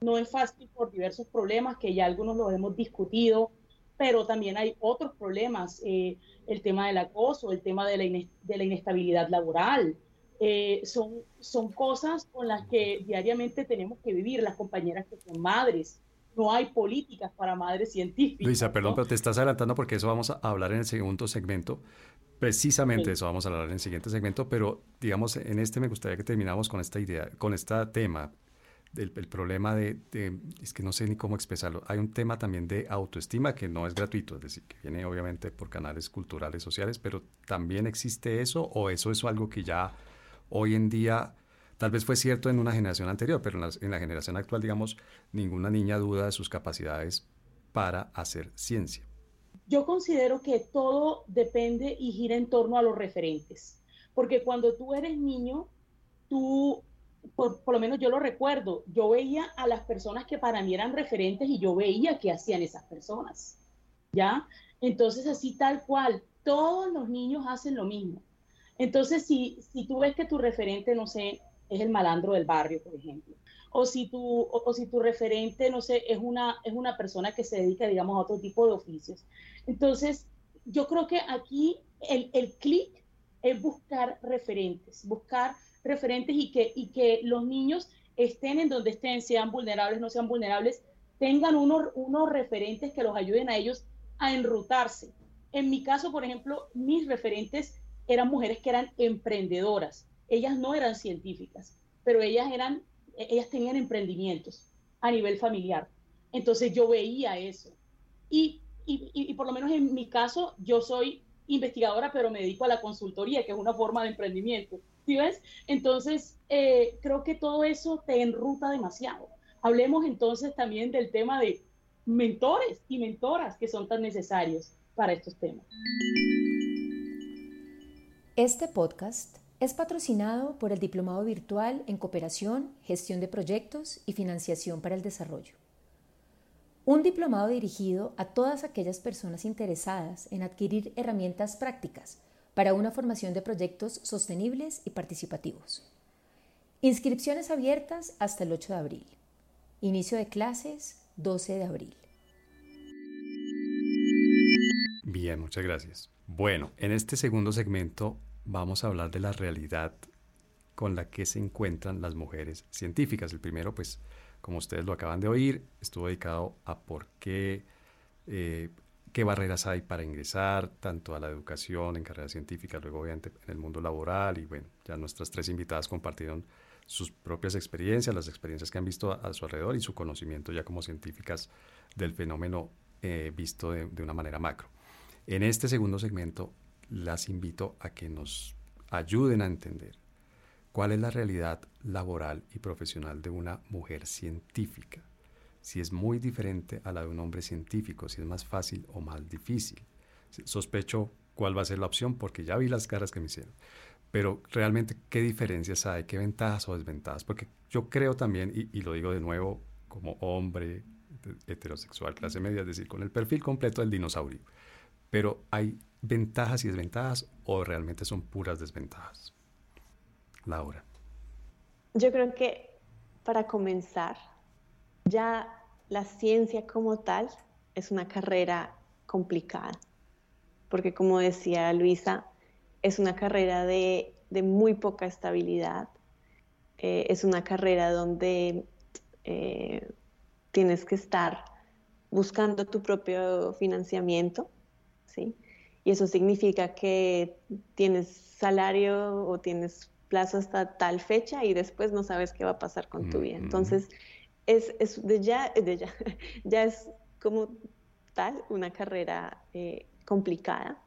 no es fácil por diversos problemas que ya algunos los hemos discutido, pero también hay otros problemas, eh, el tema del acoso, el tema de la, de la inestabilidad laboral. Eh, son, son cosas con las que diariamente tenemos que vivir las compañeras que son madres. No hay políticas para madres científicas. Luisa, perdón, pero te estás adelantando porque eso vamos a hablar en el segundo segmento. Precisamente eso vamos a hablar en el siguiente segmento, pero digamos, en este me gustaría que termináramos con esta idea, con este tema el, problema de, es que no sé ni cómo expresarlo. Hay un tema también de autoestima que no es gratuito, es decir, que viene obviamente por canales culturales, sociales, pero también existe eso o eso es algo que ya hoy en día tal vez fue cierto en una generación anterior, pero en la, en la generación actual, digamos, ninguna niña duda de sus capacidades para hacer ciencia. Yo considero que todo depende y gira en torno a los referentes, porque cuando tú eres niño, tú por, lo menos yo lo recuerdo, yo veía a las personas que para mí eran referentes y yo veía qué hacían esas personas, ¿ya? Entonces, así tal cual, todos los niños hacen lo mismo. Entonces, si, si tú ves que tu referente, no sé, es el malandro del barrio, por ejemplo, o si tu, o, si tu referente, no sé, es una, es una persona que se dedica, digamos, a otro tipo de oficios. Entonces, yo creo que aquí el, el clic es buscar referentes, buscar referentes y que, y que los niños estén en donde estén, sean vulnerables, no sean vulnerables, tengan unos, unos referentes que los ayuden a ellos a enrutarse. En mi caso, por ejemplo, mis referentes eran mujeres que eran emprendedoras. Ellas no eran científicas, pero ellas eran, ellas tenían emprendimientos a nivel familiar. Entonces yo veía eso. Y, y, y, por lo menos en mi caso, yo soy investigadora, pero me dedico a la consultoría, que es una forma de emprendimiento. ¿Sí ves? Entonces, eh, creo que todo eso te enruta demasiado. Hablemos entonces también del tema de mentores y mentoras que son tan necesarios para estos temas. Este podcast es patrocinado por el Diplomado Virtual en Cooperación, Gestión de Proyectos y Financiación para el Desarrollo. Un diplomado dirigido a todas aquellas personas interesadas en adquirir herramientas prácticas para una formación de proyectos sostenibles y participativos. Inscripciones abiertas hasta el 8 de abril. Inicio de clases 12 de abril. Bien, muchas gracias. Bueno, en este segundo segmento vamos a hablar de la realidad con la que se encuentran las mujeres científicas. El primero, pues, como ustedes lo acaban de oír, estuvo dedicado a por qué eh, qué barreras hay para ingresar tanto a la educación en carreras científicas, luego obviamente en el mundo laboral y bueno, ya nuestras tres invitadas compartieron sus propias experiencias, las experiencias que han visto a, su alrededor y su conocimiento ya como científicas del fenómeno eh, visto de, de una manera macro. En este segundo segmento las invito a que nos ayuden a entender cuál es la realidad laboral y profesional de una mujer científica si es muy diferente a la de un hombre científico, si es más fácil o más difícil. Sospecho cuál va a ser la opción porque ya vi las caras que me hicieron. Pero realmente, ¿qué diferencias hay? ¿Qué ventajas o desventajas? Porque yo creo también, y, lo digo de nuevo como hombre heterosexual, clase media, es decir, con el perfil completo del dinosaurio. Pero hay ventajas y desventajas o realmente son puras desventajas. Laura. Yo creo que para comenzar, ya la ciencia como tal es una carrera complicada, porque como decía Luisa, es una carrera de, muy poca estabilidad, eh, es una carrera donde eh, tienes que estar buscando tu propio financiamiento, ¿sí? Y eso significa que tienes salario o tienes plazo hasta tal fecha y después no sabes qué va a pasar con tu vida. Entonces, es, de ya, de ya, *laughs* ya es como tal una carrera eh, complicada.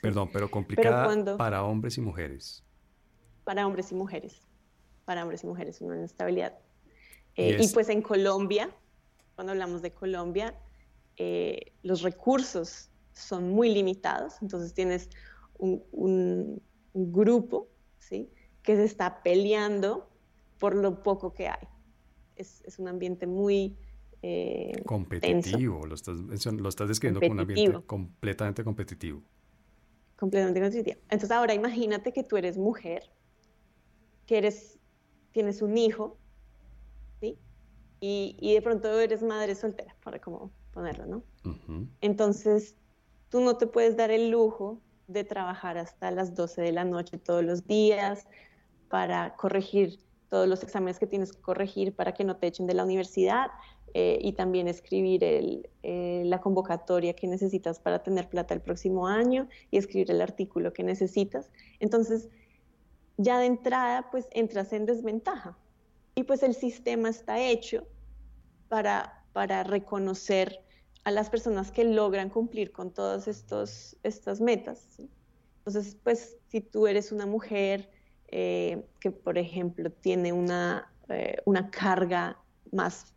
Perdón, pero complicada para hombres y mujeres. Para hombres y mujeres. Para hombres y mujeres, una inestabilidad. Eh, y, pues en Colombia, cuando hablamos de Colombia, eh, los recursos son muy limitados, entonces tienes un, un, grupo ¿sí? que se está peleando por lo poco que hay. Es, es un ambiente muy eh, competitivo, lo estás, lo estás describiendo como un ambiente completamente competitivo. Completamente competitivo. Entonces ahora imagínate que tú eres mujer, que eres, tienes un hijo, ¿sí? Y, y de pronto eres madre soltera, para cómo ponerlo, ¿no? Entonces tú no te puedes dar el lujo de trabajar hasta las 12 de la noche todos los días para corregir todos los exámenes que tienes que corregir para que no te echen de la universidad, eh, y también escribir eh, la convocatoria que necesitas para tener plata el próximo año y escribir el artículo que necesitas. Entonces, ya de entrada, pues entras en desventaja. Y pues el sistema está hecho para, para reconocer a las personas que logran cumplir con todas estas metas. Entonces, pues si tú eres una mujer eh, que, por ejemplo, tiene una, una carga más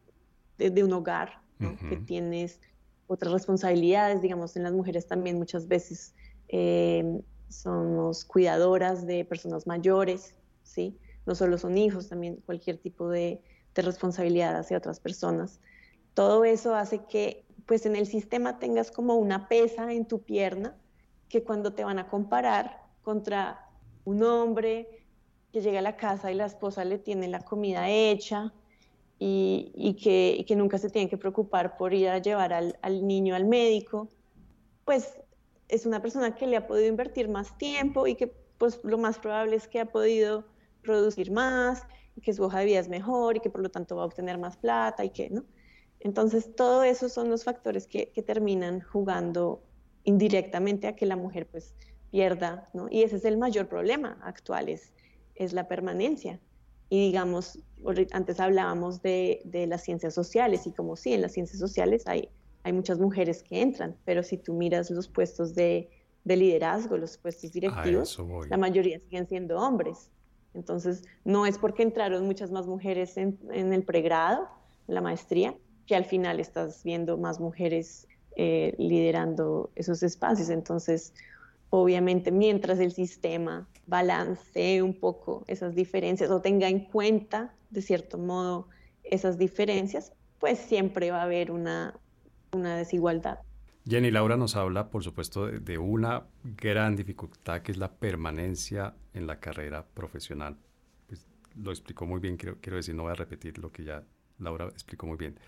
de, un hogar, que tienes otras responsabilidades, digamos, en las mujeres también muchas veces eh, somos cuidadoras de personas mayores, ¿sí? No solo son hijos, también cualquier tipo de, de responsabilidad hacia otras personas. Todo eso hace que, pues, en el sistema tengas como una pesa en tu pierna que cuando te van a comparar contra un hombre que llega a la casa y la esposa le tiene la comida hecha, y, que, nunca se tienen que preocupar por ir a llevar al, niño al médico, pues es una persona que le ha podido invertir más tiempo y que pues lo más probable es que ha podido producir más, y que su hoja de vida es mejor y que por lo tanto va a obtener más plata y que, ¿no? Entonces, todo eso son los factores que, terminan jugando indirectamente a que la mujer pues pierda, ¿no? Y ese es el mayor problema actual, es, es la permanencia. Y digamos, antes hablábamos de, las ciencias sociales y como sí, en las ciencias sociales hay, hay muchas mujeres que entran, pero si tú miras los puestos de, liderazgo, los puestos directivos, la mayoría siguen siendo hombres. Entonces, no es porque entraron muchas más mujeres en, el pregrado, en la maestría, que al final estás viendo más mujeres eh, liderando esos espacios. Entonces, obviamente, mientras el sistema balancee un poco esas diferencias o tenga en cuenta, de cierto modo, esas diferencias, pues siempre va a haber una, desigualdad. Jenny Laura nos habla, por supuesto, de, una gran dificultad que es la permanencia en la carrera profesional. Pues, lo explicó muy bien, quiero decir, no voy a repetir lo que ya Laura explicó muy bien.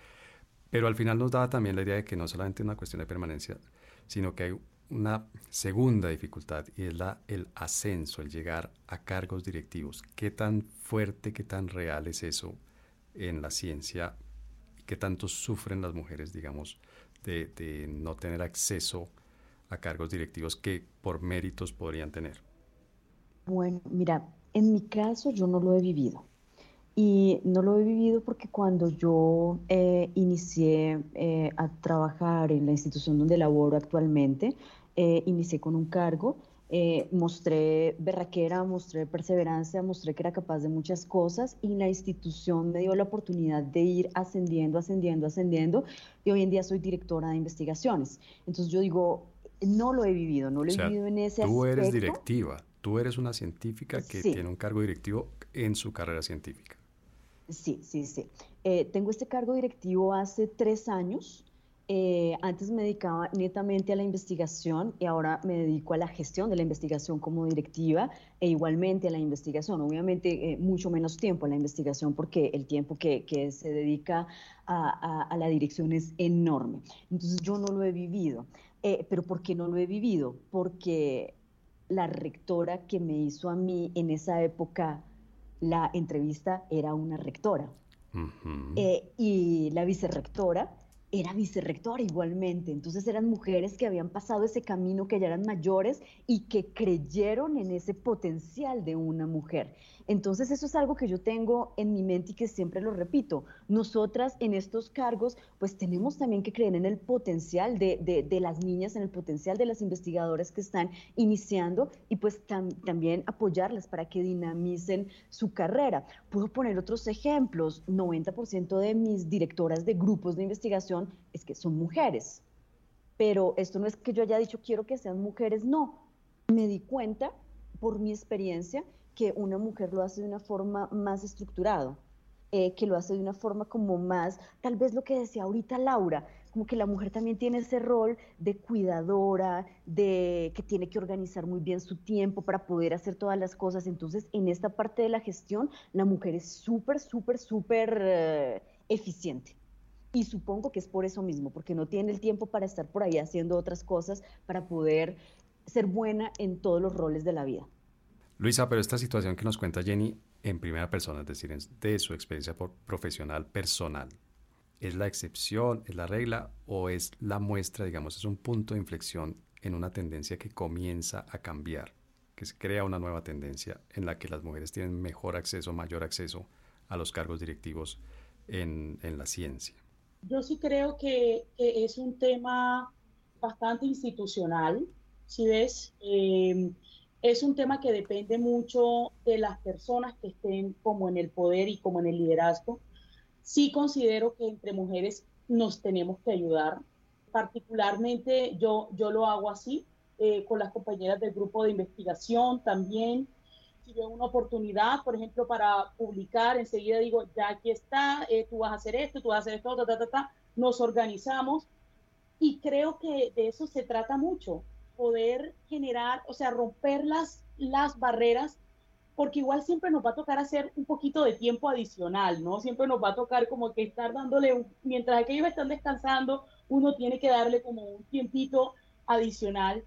Pero al final nos daba también la idea de que no solamente es una cuestión de permanencia, sino que hay una segunda dificultad y es la, el ascenso, el llegar a cargos directivos. ¿Qué tan fuerte, qué tan real es eso en la ciencia? ¿Qué tanto sufren las mujeres, digamos, de, no tener acceso a cargos directivos que por méritos podrían tener? Bueno, mira, en mi caso yo no lo he vivido. Y no lo he vivido porque cuando yo eh, inicié eh, a trabajar en la institución donde laboro actualmente, eh, inicié con un cargo, mostré berraquera, mostré perseverancia, mostré que era capaz de muchas cosas y la institución me dio la oportunidad de ir ascendiendo, ascendiendo, ascendiendo y hoy en día soy directora de investigaciones. Entonces yo digo, no lo he vivido, no lo he vivido en ese tú eres directiva. Tú eres una científica que tiene un cargo directivo en su carrera científica. Sí, sí, sí. Eh, tengo este cargo directivo hace tres años. Eh, antes me dedicaba netamente a la investigación y ahora me dedico a la gestión de la investigación como directiva e igualmente a la investigación. Obviamente eh, mucho menos tiempo a la investigación porque el tiempo que, que se dedica a, a, la dirección es enorme. Entonces yo no lo he vivido. pero ¿por qué no lo he vivido? Porque la rectora que me hizo a mí en esa época la entrevista era una rectora. Eh, y la vicerrectora era vicerrectora igualmente. Entonces eran mujeres que habían pasado ese camino, que ya eran mayores y que creyeron en ese potencial de una mujer. Entonces eso es algo que yo tengo en mi mente y que siempre lo repito. Nosotras en estos cargos pues tenemos también que creer en el potencial de, las niñas, en el potencial de las investigadoras que están iniciando y pues también apoyarlas para que dinamicen su carrera. Puedo poner otros ejemplos. 90% de mis directoras de grupos de investigación es que son mujeres. Pero esto no es que yo haya dicho quiero que sean mujeres, no. Me di cuenta por mi experiencia que una mujer lo hace de una forma más estructurada, eh, que lo hace de una forma como más, tal vez lo que decía ahorita Laura, como que la mujer también tiene ese rol de cuidadora, de que tiene que organizar muy bien su tiempo para poder hacer todas las cosas. Entonces, en esta parte de la gestión, la mujer es súper, súper, súper eh, eficiente. Y supongo que es por eso mismo, porque no tiene el tiempo para estar por ahí haciendo otras cosas, para poder ser buena en todos los roles de la vida. Luisa, pero esta situación que nos cuenta Jenny en primera persona, es decir, de su experiencia profesional personal, ¿es la excepción, es la regla o es la muestra, digamos, es un punto de inflexión en una tendencia que comienza a cambiar, que se crea una nueva tendencia en la que las mujeres tienen mejor acceso, mayor acceso a los cargos directivos en, la ciencia? Yo sí creo que, es un tema bastante institucional, si ves. Eh, es un tema que depende mucho de las personas que estén como en el poder y como en el liderazgo. Sí considero que entre mujeres nos tenemos que ayudar. Particularmente yo, yo lo hago así, eh, con las compañeras del grupo de investigación también. Si veo una oportunidad, por ejemplo, para publicar, enseguida digo, ya aquí está, eh, tú vas a hacer esto, tú vas a hacer esto, ta, ta, ta, ta. Nos organizamos y creo que de eso se trata mucho poder generar, o sea, romper las, las barreras, porque igual siempre nos va a tocar hacer un poquito de tiempo adicional, ¿no? Siempre nos va a tocar como que estar dándole, mientras aquellos están descansando, uno tiene que darle como un tiempito adicional.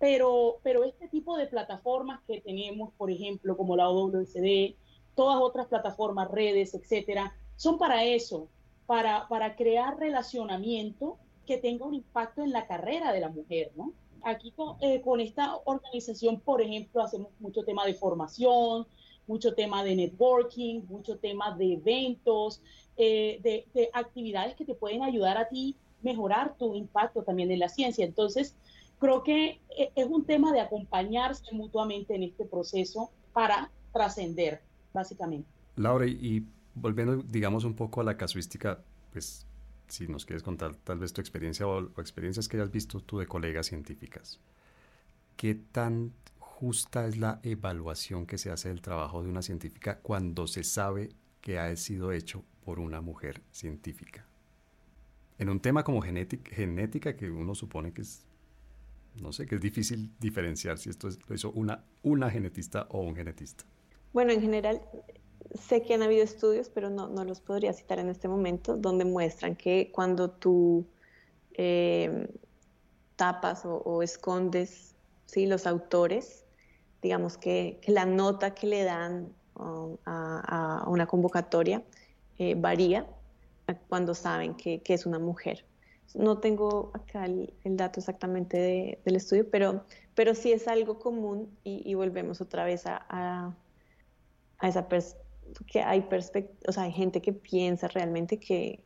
Pero, pero este tipo de plataformas que tenemos, por ejemplo, como la OWCD, todas otras plataformas, redes, etcétera, son para eso, para, para crear relacionamiento que tenga un impacto en la carrera de la mujer, ¿no? Aquí eh, con, esta organización, por ejemplo, hacemos mucho tema de formación, mucho tema de networking, mucho tema de eventos, eh, de, actividades que te pueden ayudar a ti mejorar tu impacto también en la ciencia. Entonces, creo que eh, es un tema de acompañarse mutuamente en este proceso para trascender, básicamente. Laura, y volviendo, digamos, un poco a la casuística, pues si nos quieres contar tal vez tu experiencia o, experiencias que hayas visto tú de colegas científicas. ¿Qué tan justa es la evaluación que se hace del trabajo de una científica cuando se sabe que ha sido hecho por una mujer científica? En un tema como genética, que uno supone que es, no sé, que es difícil diferenciar si esto lo hizo una, una genetista o un genetista. Bueno, en general, sé que han habido estudios, pero no, no los podría citar en este momento, donde muestran que cuando tú eh, tapas o, escondes ¿sí? los autores, digamos que, la nota que le dan um, a, una convocatoria eh, varía cuando saben que, es una mujer. No tengo acá el, dato exactamente del estudio, pero, pero sí es algo común y, volvemos otra vez a, a, a esa perspectiva que hay, o sea, hay gente que piensa realmente que,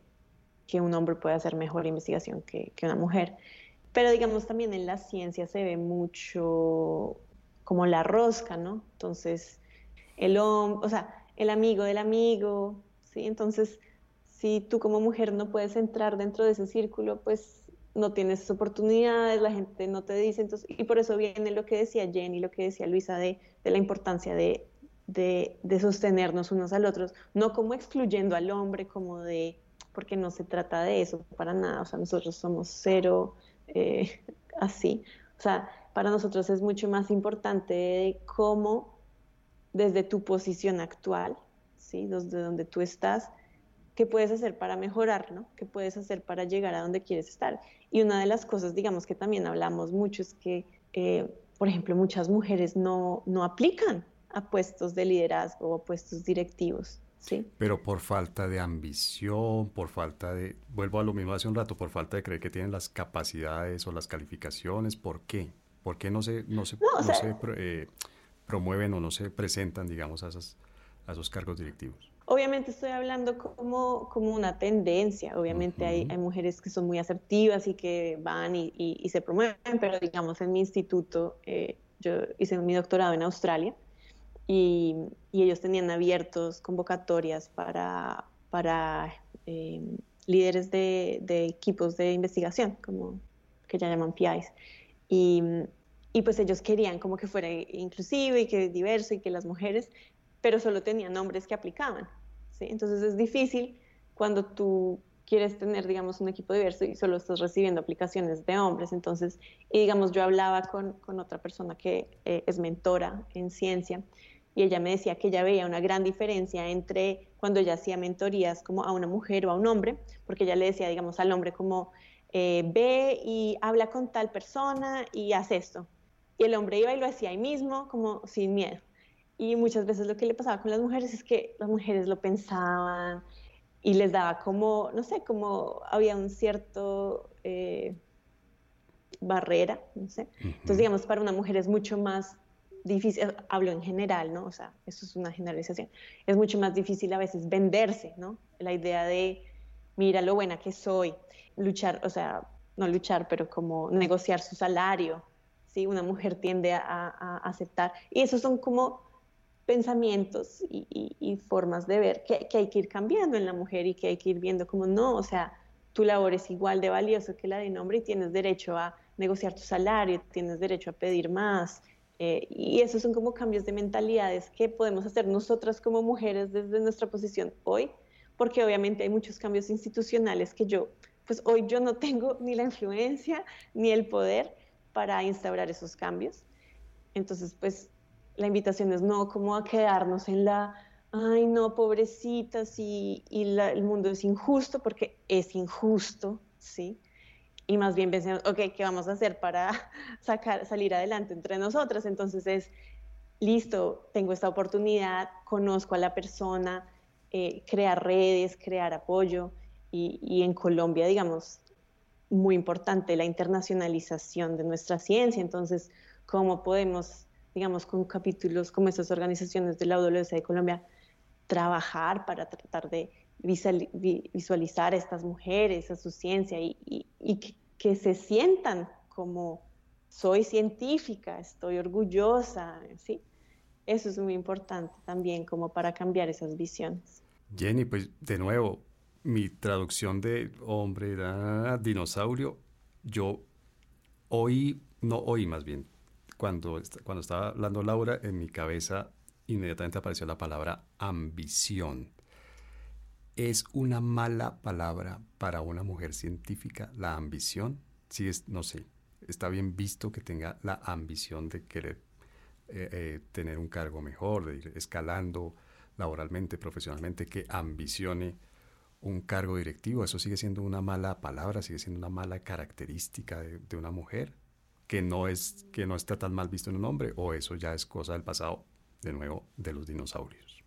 que un hombre puede hacer mejor investigación que, que, una mujer. Pero digamos también en la ciencia se ve mucho como la rosca, ¿no? Entonces, el hombre, o sea, el amigo del amigo, ¿sí? Entonces, si tú como mujer no puedes entrar dentro de ese círculo, pues no tienes oportunidades, la gente no te dice, entonces, y por eso viene lo que decía Jenny, lo que decía Luisa de, de la importancia de, de, sostenernos unos al otros, no como excluyendo al hombre, como de, porque no se trata de eso para nada, o sea, nosotros somos cero eh, *laughs* así, o sea, para nosotros es mucho más importante cómo desde tu posición actual, ¿sí? desde donde tú estás, qué puedes hacer para mejorar, ¿no? ¿Qué puedes hacer para llegar a donde quieres estar? Y una de las cosas, digamos, que también hablamos mucho es que, eh, por ejemplo, muchas mujeres no, no aplican a puestos de liderazgo o a puestos directivos. ¿sí? Pero por falta de ambición, por falta de, vuelvo a lo mismo hace un rato, por falta de creer que tienen las capacidades o las calificaciones, ¿por qué? ¿Por qué no se, no se, no, se eh, promueven o no se presentan, digamos, a, esas, a esos cargos directivos? Obviamente estoy hablando como, como una tendencia, obviamente hay, hay, mujeres que son muy asertivas y que van y, y, se promueven, pero digamos en mi instituto, eh, yo hice mi doctorado en Australia y, y ellos tenían abiertos convocatorias para, para eh, líderes de, de, equipos de investigación, como que ya llaman PIs. Y, y pues ellos querían como que fuera inclusivo y que diverso y que las mujeres pero solo tenían nombres que aplicaban. ¿sí? Entonces es difícil cuando tú quieres tener, digamos, un equipo diverso y solo estás recibiendo aplicaciones de hombres. Entonces, y digamos, yo hablaba con, con otra persona que eh, es mentora en ciencia y ella me decía que ella veía una gran diferencia entre cuando ella hacía mentorías como a una mujer o a un hombre, porque ella le decía, digamos, al hombre como, eh, ve y habla con tal persona y haz esto. Y el hombre iba y lo hacía ahí mismo, como sin miedo. Y muchas veces lo que le pasaba con las mujeres es que las mujeres lo pensaban y les daba como, no sé, como había un cierto eh, barrera, no sé. Entonces, digamos, para una mujer es mucho más difícil, hablo en general, ¿no? O sea, eso es una generalización. Es mucho más difícil a veces venderse, ¿no? La idea de, mira lo buena que soy, luchar, o sea, no luchar, pero como negociar su salario, ¿sí? Una mujer tiende a, aceptar. Y esos son como pensamientos y, formas de ver que, hay que ir cambiando en la mujer y que hay que ir viendo como no, o sea, tu labor es igual de valioso que la de un hombre y tienes derecho a negociar tu salario, tienes derecho a pedir más. Eh, y esos son como cambios de mentalidades que podemos hacer nosotras como mujeres desde nuestra posición hoy, porque obviamente hay muchos cambios institucionales que yo, pues hoy yo no tengo ni la influencia ni el poder para instaurar esos cambios. Entonces, pues la invitación es no como a quedarnos en la, ay no, pobrecitas y, y el mundo es injusto porque es injusto, ¿sí? Y más bien pensemos, ok, ¿qué vamos a hacer para *laughs* sacar, salir adelante entre nosotras? Entonces es, listo, tengo esta oportunidad, conozco a la persona, eh, crear redes, crear apoyo. Y, y en Colombia, digamos, muy importante la internacionalización de nuestra ciencia. Entonces, ¿cómo podemos digamos, con capítulos como estas organizaciones de la UWS de Colombia, trabajar para tratar de visualizar a estas mujeres, a su ciencia y, que, se sientan como soy científica, estoy orgullosa, ¿sí? Eso es muy importante también como para cambiar esas visiones. Jenny, pues de nuevo, mi traducción de hombre era dinosaurio, yo oí, no oí más bien, cuando, cuando estaba hablando Laura, en mi cabeza inmediatamente apareció la palabra ambición. ¿Es una mala palabra para una mujer científica la ambición? Sí, es, no sé, está bien visto que tenga la ambición de querer eh, eh, tener un cargo mejor, de ir escalando laboralmente, profesionalmente, que ambicione un cargo directivo. Eso sigue siendo una mala palabra, sigue siendo una mala característica de una mujer que no, es, que no está tan mal visto en un hombre o eso ya es cosa del pasado, de nuevo, de los dinosaurios?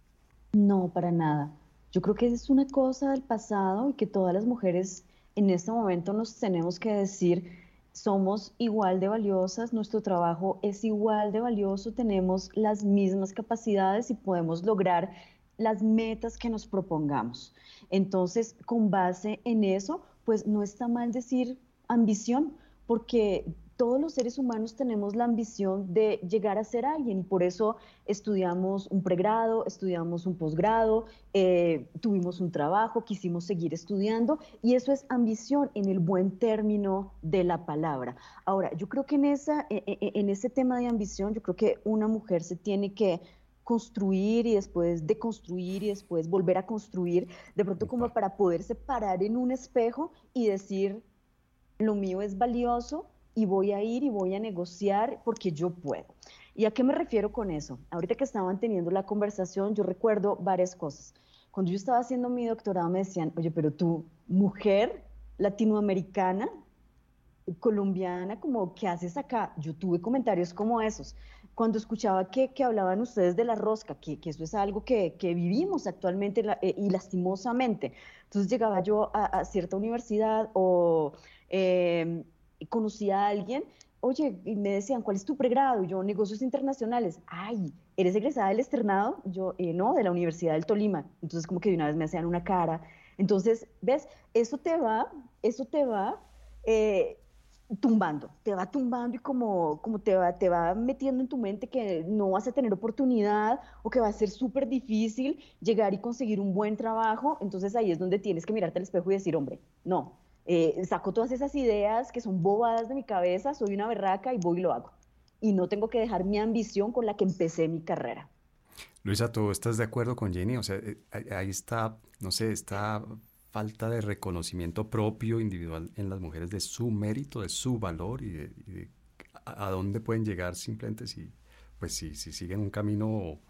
No, para nada. Yo creo que es una cosa del pasado y que todas las mujeres en este momento nos tenemos que decir, somos igual de valiosas, nuestro trabajo es igual de valioso, tenemos las mismas capacidades y podemos lograr las metas que nos propongamos. Entonces, con base en eso, pues no está mal decir ambición, porque todos los seres humanos tenemos la ambición de llegar a ser alguien y por eso estudiamos un pregrado, estudiamos un posgrado, eh, tuvimos un trabajo, quisimos seguir estudiando y eso es ambición en el buen término de la palabra. Ahora, yo creo que en, esa, e, e, e, en ese tema de ambición, yo creo que una mujer se tiene que construir y después deconstruir y después volver a construir, de pronto como para poderse parar en un espejo y decir, lo mío es valioso, y voy a ir y voy a negociar porque yo puedo. ¿Y a qué me refiero con eso? Ahorita que estaban teniendo la conversación, yo recuerdo varias cosas. Cuando yo estaba haciendo mi doctorado me decían, oye, pero tú, mujer latinoamericana, colombiana, como, ¿qué haces acá? Yo tuve comentarios como esos. Cuando escuchaba que, que hablaban ustedes de la rosca, que, que eso es algo que, que vivimos actualmente eh, y lastimosamente. Entonces llegaba yo a, cierta universidad o... Eh, conocí a alguien, oye, y me decían, ¿cuál es tu pregrado? Y yo, negocios internacionales. Ay, ¿eres egresada del externado? Yo, eh, no, de la Universidad del Tolima. Entonces, como que de una vez me hacían una cara. Entonces, ¿ves? Eso te va, eso te va eh, tumbando, te va tumbando y como, como te, va, te va metiendo en tu mente que no vas a tener oportunidad o que va a ser súper difícil llegar y conseguir un buen trabajo. Entonces, ahí es donde tienes que mirarte al espejo y decir, hombre, no, eh, saco todas esas ideas que son bobadas de mi cabeza, soy una berraca y voy y lo hago. Y no tengo que dejar mi ambición con la que empecé mi carrera. Luisa, ¿tú estás de acuerdo con Jenny? O sea, eh, ahí está, no sé, esta falta de reconocimiento propio, individual en las mujeres de su mérito, de su valor y de, a, dónde pueden llegar simplemente si, pues si, si siguen un camino,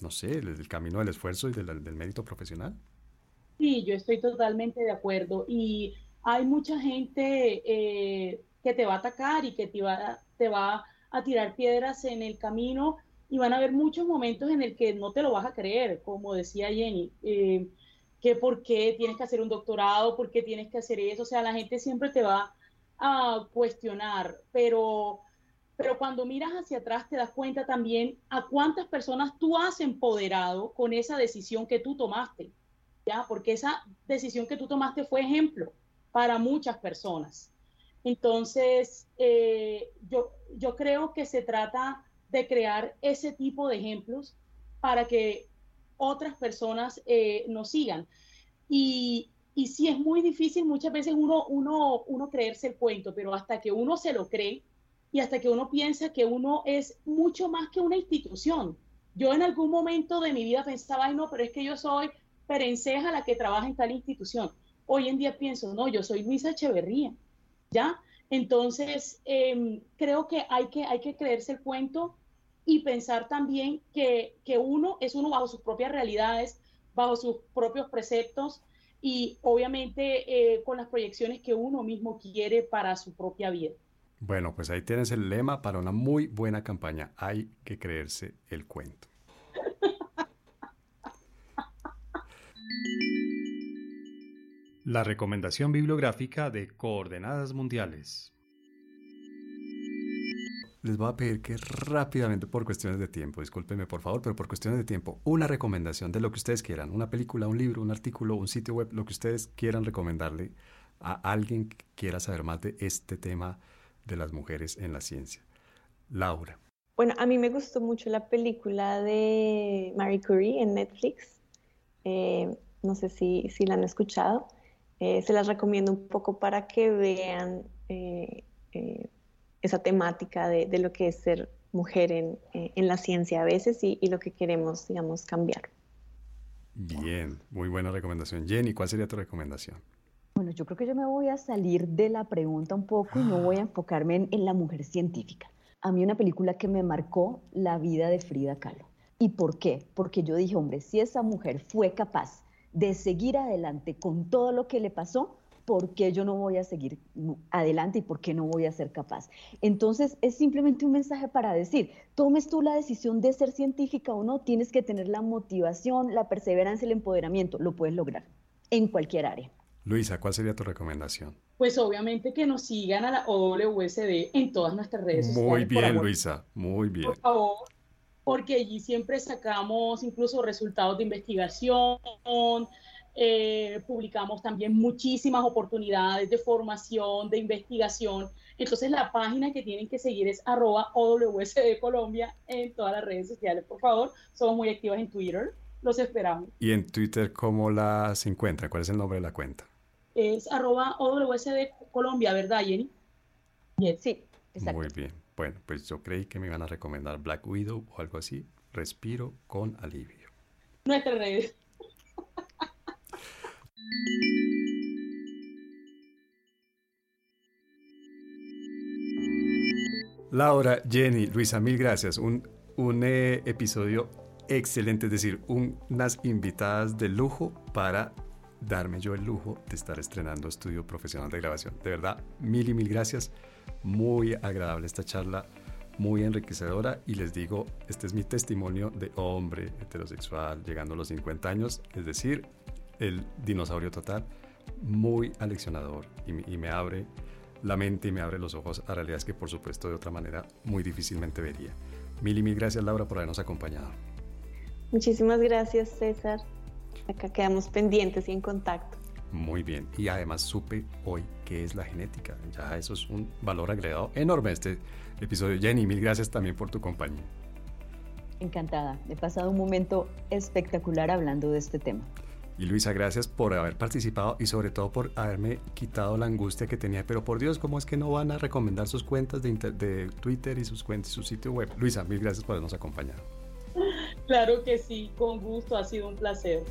no sé, el, camino del esfuerzo y del, del mérito profesional. Sí, yo estoy totalmente de acuerdo. Y hay mucha gente eh, que te va a atacar y que te va, a tirar piedras en el camino y van a haber muchos momentos en el que no te lo vas a creer, como decía Jenny, eh, que por qué tienes que hacer un doctorado, por qué tienes que hacer eso, o sea, la gente siempre te va a cuestionar, pero, pero cuando miras hacia atrás te das cuenta también a cuántas personas tú has empoderado con esa decisión que tú tomaste, ¿ya? Porque esa decisión que tú tomaste fue ejemplo para muchas personas. Entonces, eh, yo, yo creo que se trata de crear ese tipo de ejemplos para que otras personas eh, nos sigan. Y, y sí es muy difícil muchas veces uno, uno, uno creerse el cuento, pero hasta que uno se lo cree y hasta que uno piensa que uno es mucho más que una institución. Yo en algún momento de mi vida pensaba, ay no, pero es que yo soy perenceja la que trabaja en tal institución hoy en día pienso, no, yo soy Luisa Echeverría, ¿ya? Entonces, em, creo que hay, que hay que creerse el cuento y pensar también que, uno es uno bajo sus propias realidades, bajo sus propios preceptos y obviamente eh, con las proyecciones que uno mismo quiere para su propia vida. Bueno, pues ahí tienes el lema para una muy buena campaña. Hay que creerse el cuento. La recomendación bibliográfica de Coordenadas Mundiales. Les voy a pedir que rápidamente, por cuestiones de tiempo, discúlpenme por favor, pero por cuestiones de tiempo, una recomendación de lo que ustedes quieran, una película, un libro, un artículo, un sitio web, lo que ustedes quieran recomendarle a alguien que quiera saber más de este tema de las mujeres en la ciencia. Laura. Bueno, a mí me gustó mucho la película de Marie Curie en Netflix. Eh, no sé si, si la han escuchado. Eh, se las recomiendo un poco para que vean eh, eh, esa temática de, lo que es ser mujer en, la ciencia a veces y, lo que queremos, digamos, cambiar. Bien, muy buena recomendación. Jenny, ¿cuál sería tu recomendación? Bueno, yo creo que yo me voy a salir de la pregunta un poco y no voy a enfocarme en, en la mujer científica. A mí una película que me marcó la vida de Frida Kahlo. ¿Y por qué? Porque yo dije, hombre, si esa mujer fue capaz de seguir adelante con todo lo que le pasó, ¿por qué yo no voy a seguir adelante y por qué no voy a ser capaz? Entonces es simplemente un mensaje para decir, tomes tú la decisión de ser científica o no, tienes que tener la motivación, la perseverancia, el empoderamiento, lo puedes lograr en cualquier área. Luisa, ¿cuál sería tu recomendación? Pues obviamente que nos sigan a la OWSD en todas nuestras redes sociales. Muy bien, Luisa, muy bien. Por favor, porque allí siempre sacamos incluso resultados de investigación, eh, publicamos también muchísimas oportunidades de formación, de investigación. Entonces la página que tienen que seguir es arroba OWSD Colombia en todas las redes sociales, por favor. Somos muy activas en Twitter. Los esperamos. ¿Y en Twitter cómo las encuentra? ¿Cuál es el nombre de la cuenta? Es arroba OWSD Colombia, ¿verdad, Jenny? Sí, exacto. Muy bien. Bueno, pues yo creí que me iban a recomendar Black Widow o algo así. Respiro con alivio. Nuestras redes. Laura, Jenny, Luisa, mil gracias. Un, un eh, episodio excelente, es decir, unas invitadas de lujo para darme yo el lujo de estar estrenando estudio profesional de grabación. De verdad, mil y mil gracias. Muy agradable esta charla, muy enriquecedora y les digo, este es mi testimonio de hombre heterosexual llegando a los 50 años, es decir, el dinosaurio total, muy aleccionador y, me abre la mente y me abre los ojos a realidades que por supuesto de otra manera muy difícilmente vería. Mil y mil gracias Laura por habernos acompañado. Muchísimas gracias César. Acá quedamos pendientes y en contacto. Muy bien. Y además supe hoy qué es la genética. Ya eso es un valor agregado enorme este episodio. Jenny, mil gracias también por tu compañía. Encantada. He pasado un momento espectacular hablando de este tema. Y Luisa, gracias por haber participado y sobre todo por haberme quitado la angustia que tenía. Pero por Dios, ¿cómo es que no van a recomendar sus cuentas de, de Twitter y sus cuentas y su sitio web? Luisa, mil gracias por habernos acompañado. Claro que sí, con gusto, ha sido un placer.